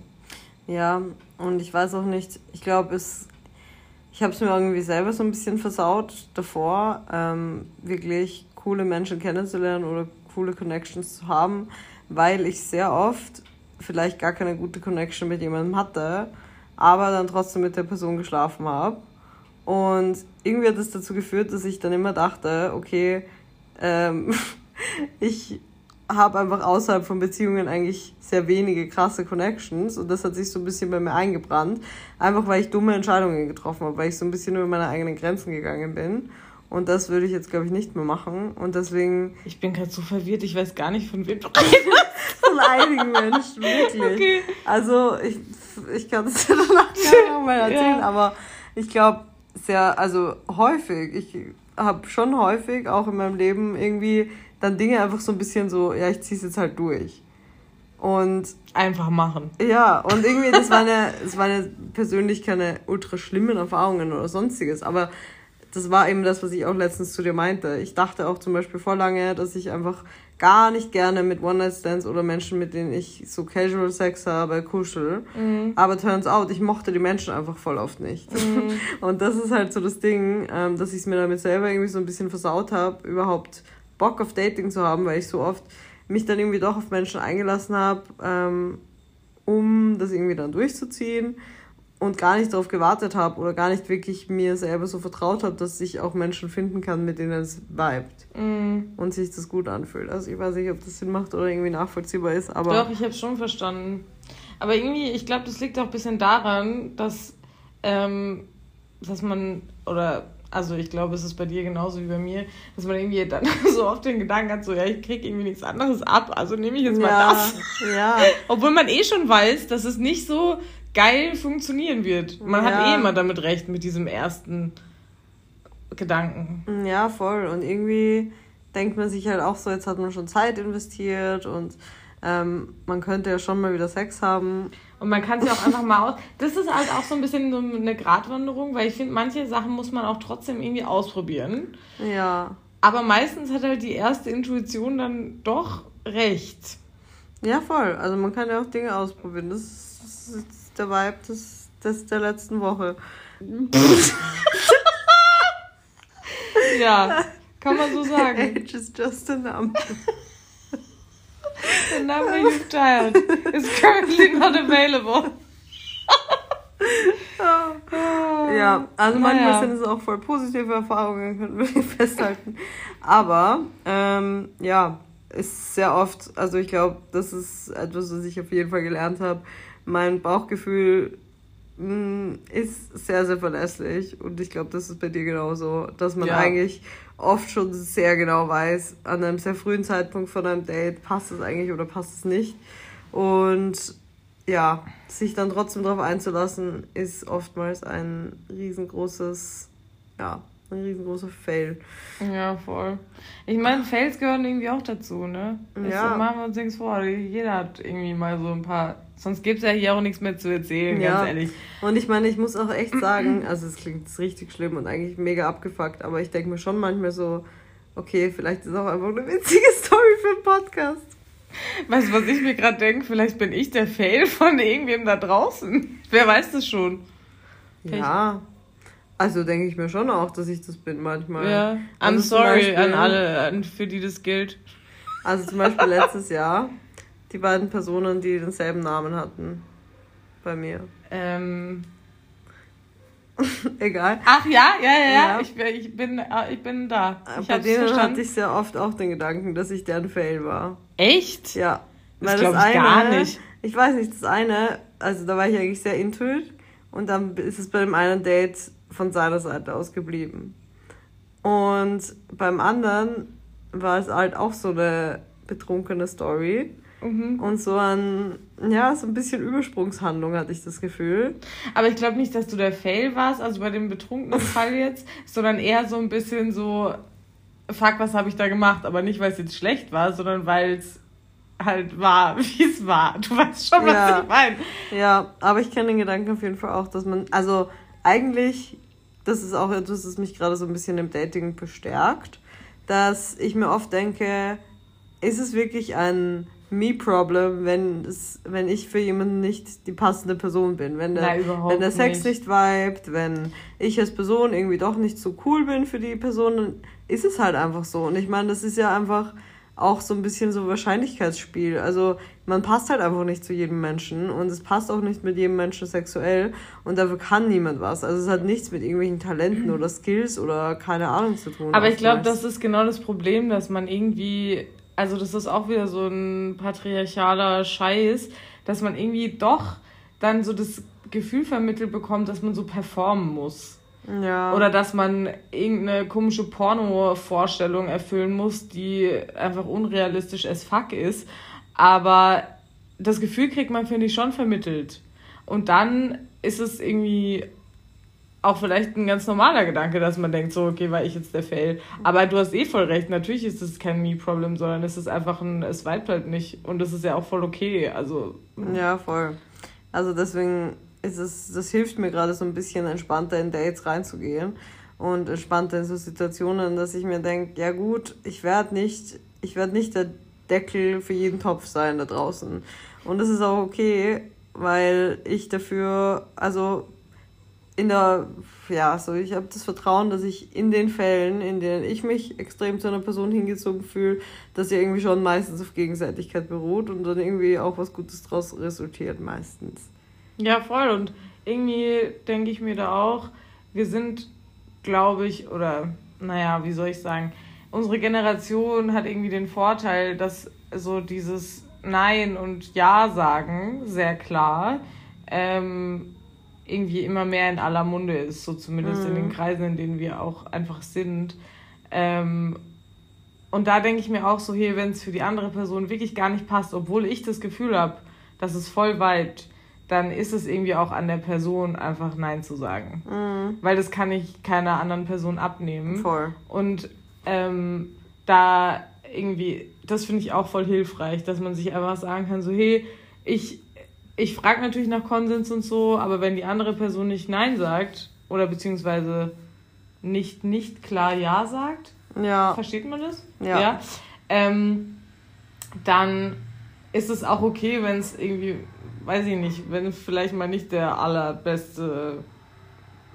Ja, und ich weiß auch nicht, ich glaube, es, ich habe es mir irgendwie selber so ein bisschen versaut davor, ähm, wirklich coole Menschen kennenzulernen oder coole Connections zu haben, weil ich sehr oft vielleicht gar keine gute Connection mit jemandem hatte, aber dann trotzdem mit der Person geschlafen habe und irgendwie hat es dazu geführt, dass ich dann immer dachte, okay, ähm, ich habe einfach außerhalb von Beziehungen eigentlich sehr wenige krasse Connections und das hat sich so ein bisschen bei mir eingebrannt. Einfach weil ich dumme Entscheidungen getroffen habe, weil ich so ein bisschen über meine eigenen Grenzen gegangen bin. Und das würde ich jetzt, glaube ich, nicht mehr machen. Und deswegen. Ich bin gerade so verwirrt, ich weiß gar nicht, von wem du von einigen Menschen, wirklich. Okay. Also, ich, ich kann es dir danach gerne nochmal erzählen, ja. aber ich glaube, sehr, also häufig. Ich habe schon häufig auch in meinem Leben irgendwie dann Dinge einfach so ein bisschen so, ja, ich zieh's jetzt halt durch. Und einfach machen. Ja, und irgendwie, das war eine, das war eine persönlich keine ultra schlimmen Erfahrungen oder sonstiges, aber das war eben das, was ich auch letztens zu dir meinte. Ich dachte auch zum Beispiel vor lange, dass ich einfach gar nicht gerne mit One-Night-Stands oder Menschen, mit denen ich so Casual Sex habe, kuschel. Mhm. Aber turns out, ich mochte die Menschen einfach voll oft nicht. Mhm. Und das ist halt so das Ding, ähm, dass ich es mir damit selber irgendwie so ein bisschen versaut habe, überhaupt Bock auf Dating zu haben, weil ich so oft mich dann irgendwie doch auf Menschen eingelassen habe, ähm, um das irgendwie dann durchzuziehen und gar nicht darauf gewartet habe oder gar nicht wirklich mir selber so vertraut habe, dass ich auch Menschen finden kann, mit denen es vibet mm. und sich das gut anfühlt. Also ich weiß nicht, ob das Sinn macht oder irgendwie nachvollziehbar ist, aber... Doch, ich habe schon verstanden. Aber irgendwie, ich glaube, das liegt auch ein bisschen daran, dass, ähm, dass man, oder also ich glaube, es ist bei dir genauso wie bei mir, dass man irgendwie dann so oft den Gedanken hat, so ja, ich kriege irgendwie nichts anderes ab, also nehme ich jetzt mal ja, das. Ja. Obwohl man eh schon weiß, dass es nicht so geil funktionieren wird. Man ja. hat eh immer damit recht mit diesem ersten Gedanken. Ja, voll. Und irgendwie denkt man sich halt auch so, jetzt hat man schon Zeit investiert und ähm, man könnte ja schon mal wieder Sex haben. Und man kann sich auch einfach mal aus. Das ist halt auch so ein bisschen so eine Gratwanderung, weil ich finde, manche Sachen muss man auch trotzdem irgendwie ausprobieren. Ja. Aber meistens hat halt die erste Intuition dann doch recht. Ja, voll. Also man kann ja auch Dinge ausprobieren. Das ist, das ist der Vibe des, des der letzten Woche. ja, kann man so sagen. Age is just a number. The number you've dialed is currently not available. ja, also manchmal sind es auch voll positive Erfahrungen, können wir festhalten. Aber ähm, ja, ist sehr oft, also ich glaube, das ist etwas, was ich auf jeden Fall gelernt habe, mein Bauchgefühl ist sehr, sehr verlässlich und ich glaube, das ist bei dir genauso, dass man ja. eigentlich oft schon sehr genau weiß, an einem sehr frühen Zeitpunkt von einem Date, passt es eigentlich oder passt es nicht. Und ja, sich dann trotzdem darauf einzulassen, ist oftmals ein riesengroßes, ja, ein riesengroßer Fail. Ja, voll. Ich meine, Fails gehören irgendwie auch dazu, ne? Ja. machen wir uns nichts vor. Jeder hat irgendwie mal so ein paar Sonst gibt es ja hier auch nichts mehr zu erzählen, ja. ganz ehrlich. Und ich meine, ich muss auch echt sagen, also es klingt richtig schlimm und eigentlich mega abgefuckt, aber ich denke mir schon manchmal so, okay, vielleicht ist es auch einfach eine witzige Story für einen Podcast. Weißt du, was ich mir gerade denke? Vielleicht bin ich der Fail von irgendwem da draußen. Wer weiß das schon? Vielleicht. Ja. Also denke ich mir schon auch, dass ich das bin manchmal. Ja. I'm also sorry Beispiel, an alle, für die das gilt. Also zum Beispiel letztes Jahr die beiden Personen, die denselben Namen hatten. Bei mir. Ähm. Egal. Ach ja, ja, ja, ja. Ich, ich, bin, äh, ich bin da. Ich Bei denen verstanden. hatte ich sehr oft auch den Gedanken, dass ich deren Fail war. Echt? Ja. Das glaube ich eine, gar nicht. Ich weiß nicht, das eine, also da war ich eigentlich sehr intuit und dann ist es bei dem einen Date von seiner Seite aus geblieben. Und beim anderen war es halt auch so eine betrunkene Story. Mhm. Und so ein, ja, so ein bisschen Übersprungshandlung hatte ich das Gefühl. Aber ich glaube nicht, dass du der Fail warst, also bei dem betrunkenen Fall jetzt, sondern eher so ein bisschen so, fuck, was habe ich da gemacht? Aber nicht, weil es jetzt schlecht war, sondern weil es halt war, wie es war. Du weißt schon, was ja. ich meine. Ja, aber ich kenne den Gedanken auf jeden Fall auch, dass man, also eigentlich, das ist auch etwas, das mich gerade so ein bisschen im Dating bestärkt, dass ich mir oft denke, ist es wirklich ein Me-Problem, wenn es, wenn ich für jemanden nicht die passende Person bin. Wenn der, Nein, wenn der Sex nicht. nicht vibet, wenn ich als Person irgendwie doch nicht so cool bin für die Person, dann ist es halt einfach so. Und ich meine, das ist ja einfach auch so ein bisschen so Wahrscheinlichkeitsspiel. Also man passt halt einfach nicht zu jedem Menschen und es passt auch nicht mit jedem Menschen sexuell und dafür kann niemand was. Also es hat nichts mit irgendwelchen Talenten oder Skills oder keine Ahnung zu tun. Aber ich glaube, das ist genau das Problem, dass man irgendwie also das ist auch wieder so ein patriarchaler Scheiß, dass man irgendwie doch dann so das Gefühl vermittelt bekommt, dass man so performen muss. Ja. Oder dass man irgendeine komische Porno-Vorstellung erfüllen muss, die einfach unrealistisch as fuck ist. Aber das Gefühl kriegt man, finde ich, schon vermittelt. Und dann ist es irgendwie auch vielleicht ein ganz normaler Gedanke, dass man denkt, so, okay, war ich jetzt der Fail. Aber du hast eh voll recht, natürlich ist es kein Me-Problem, sondern es ist einfach ein, es weibt halt nicht. Und das ist ja auch voll okay. Also. Ja, voll. Also deswegen ist es, das hilft mir gerade so ein bisschen entspannter in Dates reinzugehen und entspannter in so Situationen, dass ich mir denke, ja gut, ich werde nicht, ich werde nicht der Deckel für jeden Topf sein da draußen. Und das ist auch okay, weil ich dafür, also in der, ja, so ich habe das Vertrauen, dass ich in den Fällen, in denen ich mich extrem zu einer Person hingezogen fühle, dass sie irgendwie schon meistens auf Gegenseitigkeit beruht und dann irgendwie auch was Gutes daraus resultiert meistens. Ja, voll. Und irgendwie denke ich mir da auch, wir sind, glaube ich, oder naja, wie soll ich sagen, unsere Generation hat irgendwie den Vorteil, dass so dieses Nein und Ja sagen sehr klar ähm, irgendwie immer mehr in aller Munde ist, so zumindest mhm. in den mhm. Kreisen, in denen wir auch einfach sind. Ähm, und da denke ich mir auch so, hier, wenn es für die andere Person wirklich gar nicht passt, obwohl ich das Gefühl habe, dass es voll weit, dann ist es irgendwie auch an der Person, einfach Nein zu sagen. Mhm. Weil das kann ich keiner anderen Person abnehmen. Voll. Und ähm, da irgendwie, das finde ich auch voll hilfreich, dass man sich einfach sagen kann, so, hey, ich ich frage natürlich nach Konsens und so, aber wenn die andere Person nicht Nein sagt oder beziehungsweise nicht, nicht klar Ja sagt, ja. versteht man das? Ja. ja ähm, dann ist es auch okay, wenn es irgendwie, weiß ich nicht, wenn vielleicht mal nicht der allerbeste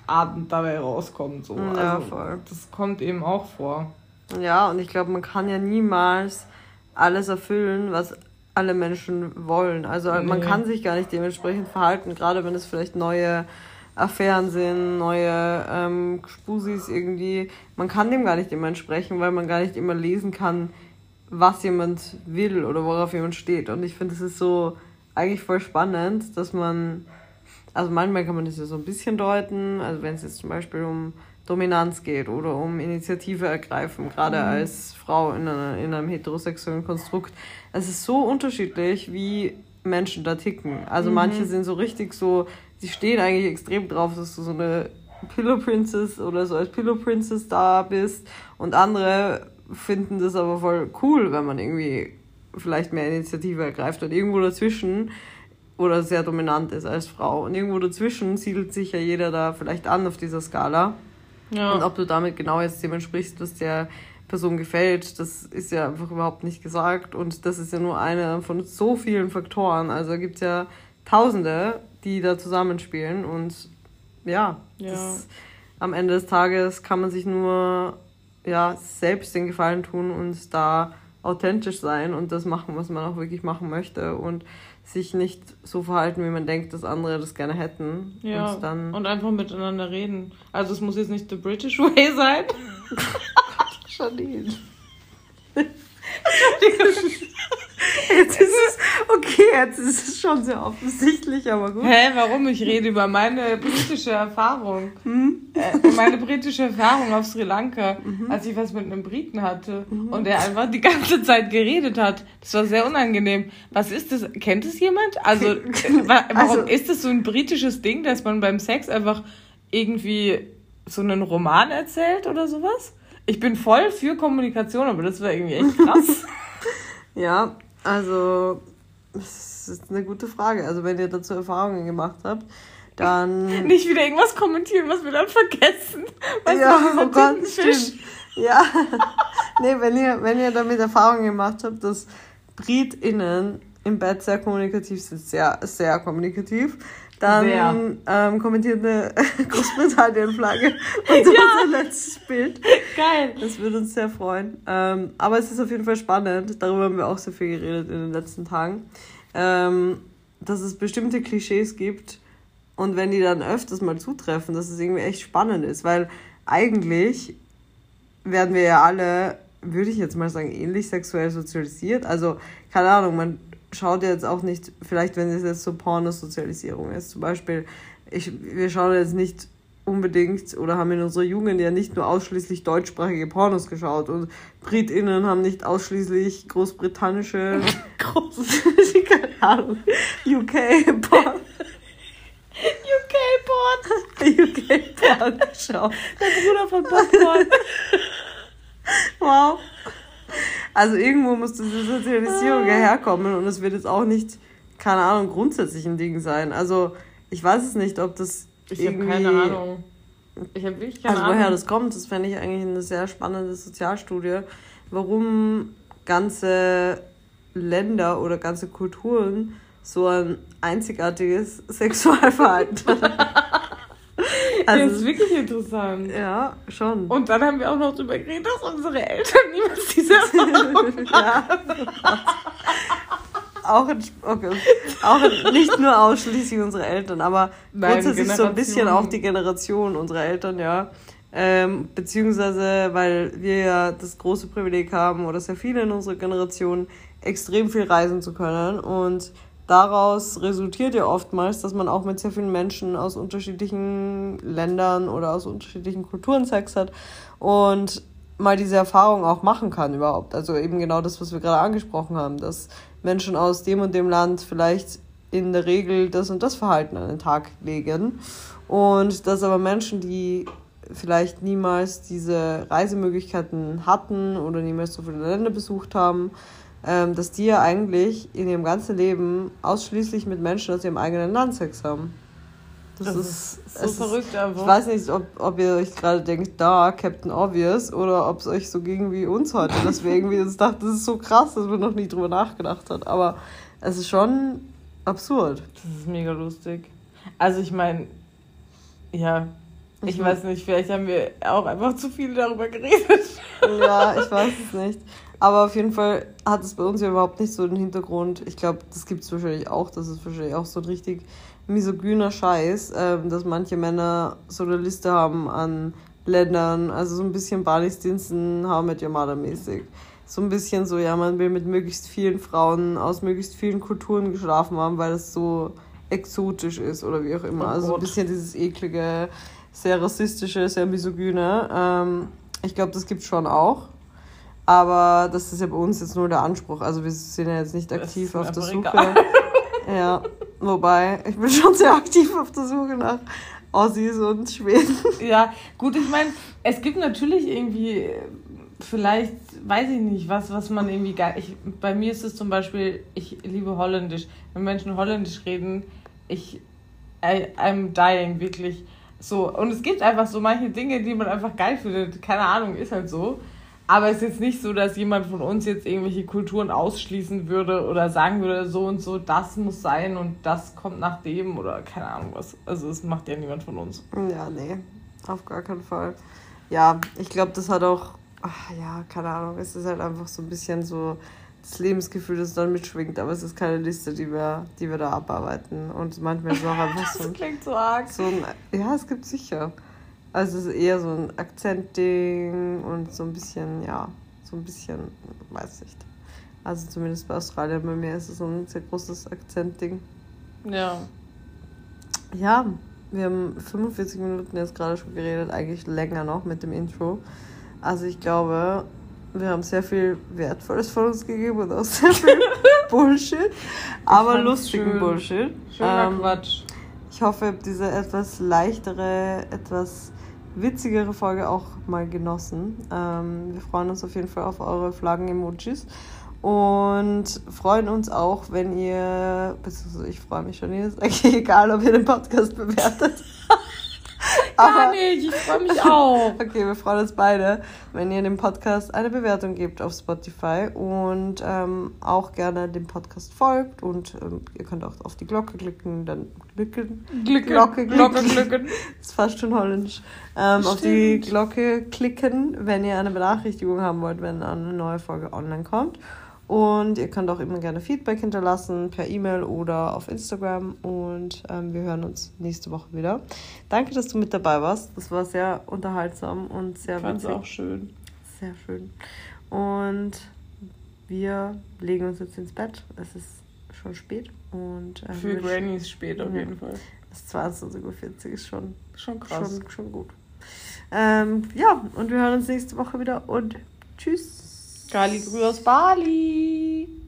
Abend dabei rauskommt. So. Ja, also, voll. Das kommt eben auch vor. Ja, und ich glaube, man kann ja niemals alles erfüllen, was alle Menschen wollen. Also nee. man kann sich gar nicht dementsprechend verhalten, gerade wenn es vielleicht neue Affären sind, neue ähm, Spusis irgendwie. Man kann dem gar nicht immer entsprechen, weil man gar nicht immer lesen kann, was jemand will oder worauf jemand steht. Und ich finde, es ist so eigentlich voll spannend, dass man, also manchmal kann man das ja so ein bisschen deuten, also wenn es jetzt zum Beispiel um Dominanz geht oder um Initiative ergreifen, gerade mhm. als Frau in, einer, in einem heterosexuellen Konstrukt. Es ist so unterschiedlich, wie Menschen da ticken. Also mhm. manche sind so richtig so, sie stehen eigentlich extrem drauf, dass du so eine Pillow Princess oder so als Pillow Princess da bist und andere finden das aber voll cool, wenn man irgendwie vielleicht mehr Initiative ergreift und irgendwo dazwischen oder sehr dominant ist als Frau. Und irgendwo dazwischen siedelt sich ja jeder da vielleicht an auf dieser Skala. Ja. Und ob du damit genau jetzt dem entsprichst, was der Person gefällt, das ist ja einfach überhaupt nicht gesagt. Und das ist ja nur einer von so vielen Faktoren. Also gibt es ja Tausende, die da zusammenspielen. Und ja, ja. Das, am Ende des Tages kann man sich nur ja, selbst den Gefallen tun und da authentisch sein und das machen, was man auch wirklich machen möchte. Und sich nicht so verhalten, wie man denkt, dass andere das gerne hätten. Ja, und, dann und einfach miteinander reden. Also es muss jetzt nicht the British way sein. Janine. Jetzt ist es, okay, jetzt ist es schon sehr offensichtlich, aber gut. Hä, warum? Ich rede über meine britische Erfahrung. Hm? Äh, meine britische Erfahrung auf Sri Lanka, mhm. als ich was mit einem Briten hatte mhm. und er einfach die ganze Zeit geredet hat. Das war sehr unangenehm. Was ist das? Kennt es jemand? Also, äh, warum also, ist das so ein britisches Ding, dass man beim Sex einfach irgendwie so einen Roman erzählt oder sowas? Ich bin voll für Kommunikation, aber das war irgendwie echt krass. ja, also, das ist eine gute Frage. Also, wenn ihr dazu Erfahrungen gemacht habt, dann. Nicht wieder irgendwas kommentieren, was wir dann vergessen. Was ja, oh Gott, stimmt. Ja. nee, wenn ihr, wenn ihr damit Erfahrungen gemacht habt, dass BritInnen im Bett sehr kommunikativ sind, sehr, sehr kommunikativ, dann ähm, kommentiert eine Großbritannien-Flagge unter ja. unser letztes Bild. Geil. Das würde uns sehr freuen. Ähm, aber es ist auf jeden Fall spannend. Darüber haben wir auch sehr viel geredet in den letzten Tagen. Ähm, dass es bestimmte Klischees gibt und wenn die dann öfters mal zutreffen, dass es irgendwie echt spannend ist. Weil eigentlich werden wir ja alle, würde ich jetzt mal sagen, ähnlich sexuell sozialisiert. Also, keine Ahnung, man schaut jetzt auch nicht, vielleicht wenn es jetzt so Pornosozialisierung ist, zum Beispiel, ich, wir schauen jetzt nicht unbedingt oder haben in unserer Jugend ja nicht nur ausschließlich deutschsprachige Pornos geschaut und BritInnen haben nicht ausschließlich großbritannische Groß keine Ahnung UK Porn. UK Porn. UK Porn geschaut. Der Bruder von Popcorn. Wow also irgendwo muss diese Sozialisierung ja ah. herkommen und es wird jetzt auch nicht, keine Ahnung, grundsätzlich ein Ding sein. Also ich weiß es nicht, ob das. Ich habe keine Ahnung. Ich habe wirklich keine also, Ahnung. woher das kommt, das fände ich eigentlich eine sehr spannende Sozialstudie, warum ganze Länder oder ganze Kulturen so ein einzigartiges Sexualverhalten haben. Also, das ist wirklich interessant. Ja, schon. Und dann haben wir auch noch darüber geredet, dass unsere Eltern niemals diese Erfahrung ja. auch, in, okay. auch nicht nur ausschließlich unsere Eltern, aber Nein, grundsätzlich so ein bisschen auch die Generation unserer Eltern, ja. Ähm, beziehungsweise, weil wir ja das große Privileg haben, oder sehr viele in unserer Generation, extrem viel reisen zu können und daraus resultiert ja oftmals, dass man auch mit sehr vielen Menschen aus unterschiedlichen Ländern oder aus unterschiedlichen Kulturen Sex hat und mal diese Erfahrung auch machen kann überhaupt. Also eben genau das, was wir gerade angesprochen haben, dass Menschen aus dem und dem Land vielleicht in der Regel das und das Verhalten an den Tag legen und dass aber Menschen, die vielleicht niemals diese Reisemöglichkeiten hatten oder niemals so viele Länder besucht haben, dass die ja eigentlich in ihrem ganzen Leben ausschließlich mit Menschen aus ihrem eigenen Land Sex haben. Das, das ist, ist so verrückt ist, einfach. Ich weiß nicht, ob, ob ihr euch gerade denkt, da, Captain Obvious, oder ob es euch so ging wie uns heute, dass wir irgendwie uns dachten, das ist so krass, dass man noch nie drüber nachgedacht hat. Aber es ist schon absurd. Das ist mega lustig. Also ich meine, ja, ich, ich weiß nicht, vielleicht haben wir auch einfach zu viel darüber geredet. Ja, ich weiß es nicht. Aber auf jeden Fall hat es bei uns ja überhaupt nicht so den Hintergrund. Ich glaube, das gibt es wahrscheinlich auch. Das ist wahrscheinlich auch so ein richtig misogyner Scheiß, ähm, dass manche Männer so eine Liste haben an Ländern, also so ein bisschen Barney's Stinson, How Met Your Mother mäßig. So ein bisschen so, ja, man will mit möglichst vielen Frauen aus möglichst vielen Kulturen geschlafen haben, weil das so exotisch ist oder wie auch immer. Oh also ein bisschen dieses eklige, sehr rassistische, sehr misogyne. Ähm, ich glaube, das gibt es schon auch. Aber das ist ja bei uns jetzt nur der Anspruch. Also wir sind ja jetzt nicht aktiv auf der Suche. ja, wobei, ich bin schon sehr aktiv auf der Suche nach Aussies und Schweden. Ja, gut, ich meine, es gibt natürlich irgendwie, vielleicht, weiß ich nicht, was, was man irgendwie gar. Ich, bei mir ist es zum Beispiel, ich liebe Holländisch. Wenn Menschen Holländisch reden, ich, I, I'm dying, wirklich. So, und es gibt einfach so manche Dinge, die man einfach geil findet. Keine Ahnung, ist halt so. Aber es ist jetzt nicht so, dass jemand von uns jetzt irgendwelche Kulturen ausschließen würde oder sagen würde, so und so, das muss sein und das kommt nach dem oder keine Ahnung was. Also das macht ja niemand von uns. Ja, nee, auf gar keinen Fall. Ja, ich glaube, das hat auch, ach, ja, keine Ahnung, es ist halt einfach so ein bisschen so das Lebensgefühl, das dann mitschwingt, aber es ist keine Liste, die wir, die wir da abarbeiten. Und manchmal ist es auch einfach so. das klingt so arg. So ein, ja, es gibt sicher. Also es ist eher so ein Akzentding und so ein bisschen, ja, so ein bisschen, weiß nicht. Also zumindest bei Australien. Bei mir ist es so ein sehr großes Akzentding. Ja. Ja, wir haben 45 Minuten jetzt gerade schon geredet, eigentlich länger noch mit dem Intro. Also ich glaube, wir haben sehr viel Wertvolles von uns gegeben und auch sehr viel Bullshit, aber lustigen schön. Bullshit. Schöner Ähm, Quatsch. Ich hoffe, ihr habt diese etwas leichtere, etwas witzigere Folge auch mal genossen. Ähm, wir freuen uns auf jeden Fall auf eure Flaggen-Emojis und freuen uns auch, wenn ihr, beziehungsweise ich freue mich schon, eigentlich egal, ob ihr den Podcast bewertet. Gar nicht, ich freue mich auch. Okay, wir freuen uns beide, wenn ihr dem Podcast eine Bewertung gebt auf Spotify und ähm, auch gerne dem Podcast folgt und ähm, ihr könnt auch auf die Glocke klicken, dann klicken. Glücke, Glocke, Glocke, klicken. Ist fast schon holländisch. Ähm, auf die. Glocke klicken, wenn ihr eine Benachrichtigung haben wollt, wenn eine neue Folge online kommt. Und ihr könnt auch immer gerne Feedback hinterlassen per E-Mail oder auf Instagram. Und ähm, wir hören uns nächste Woche wieder. Danke, dass du mit dabei warst. Das war sehr unterhaltsam und sehr fand's witzig. auch schön. Sehr schön. Und wir legen uns jetzt ins Bett. Es ist schon spät. Und ähm, Für wir- Grannies spät auf Ja. jeden Fall. es ist 22.40 Uhr, ist schon Schon krass. Schon, schon gut. Ähm, ja, und wir hören uns nächste Woche wieder und tschüss. Kali Grü Bali.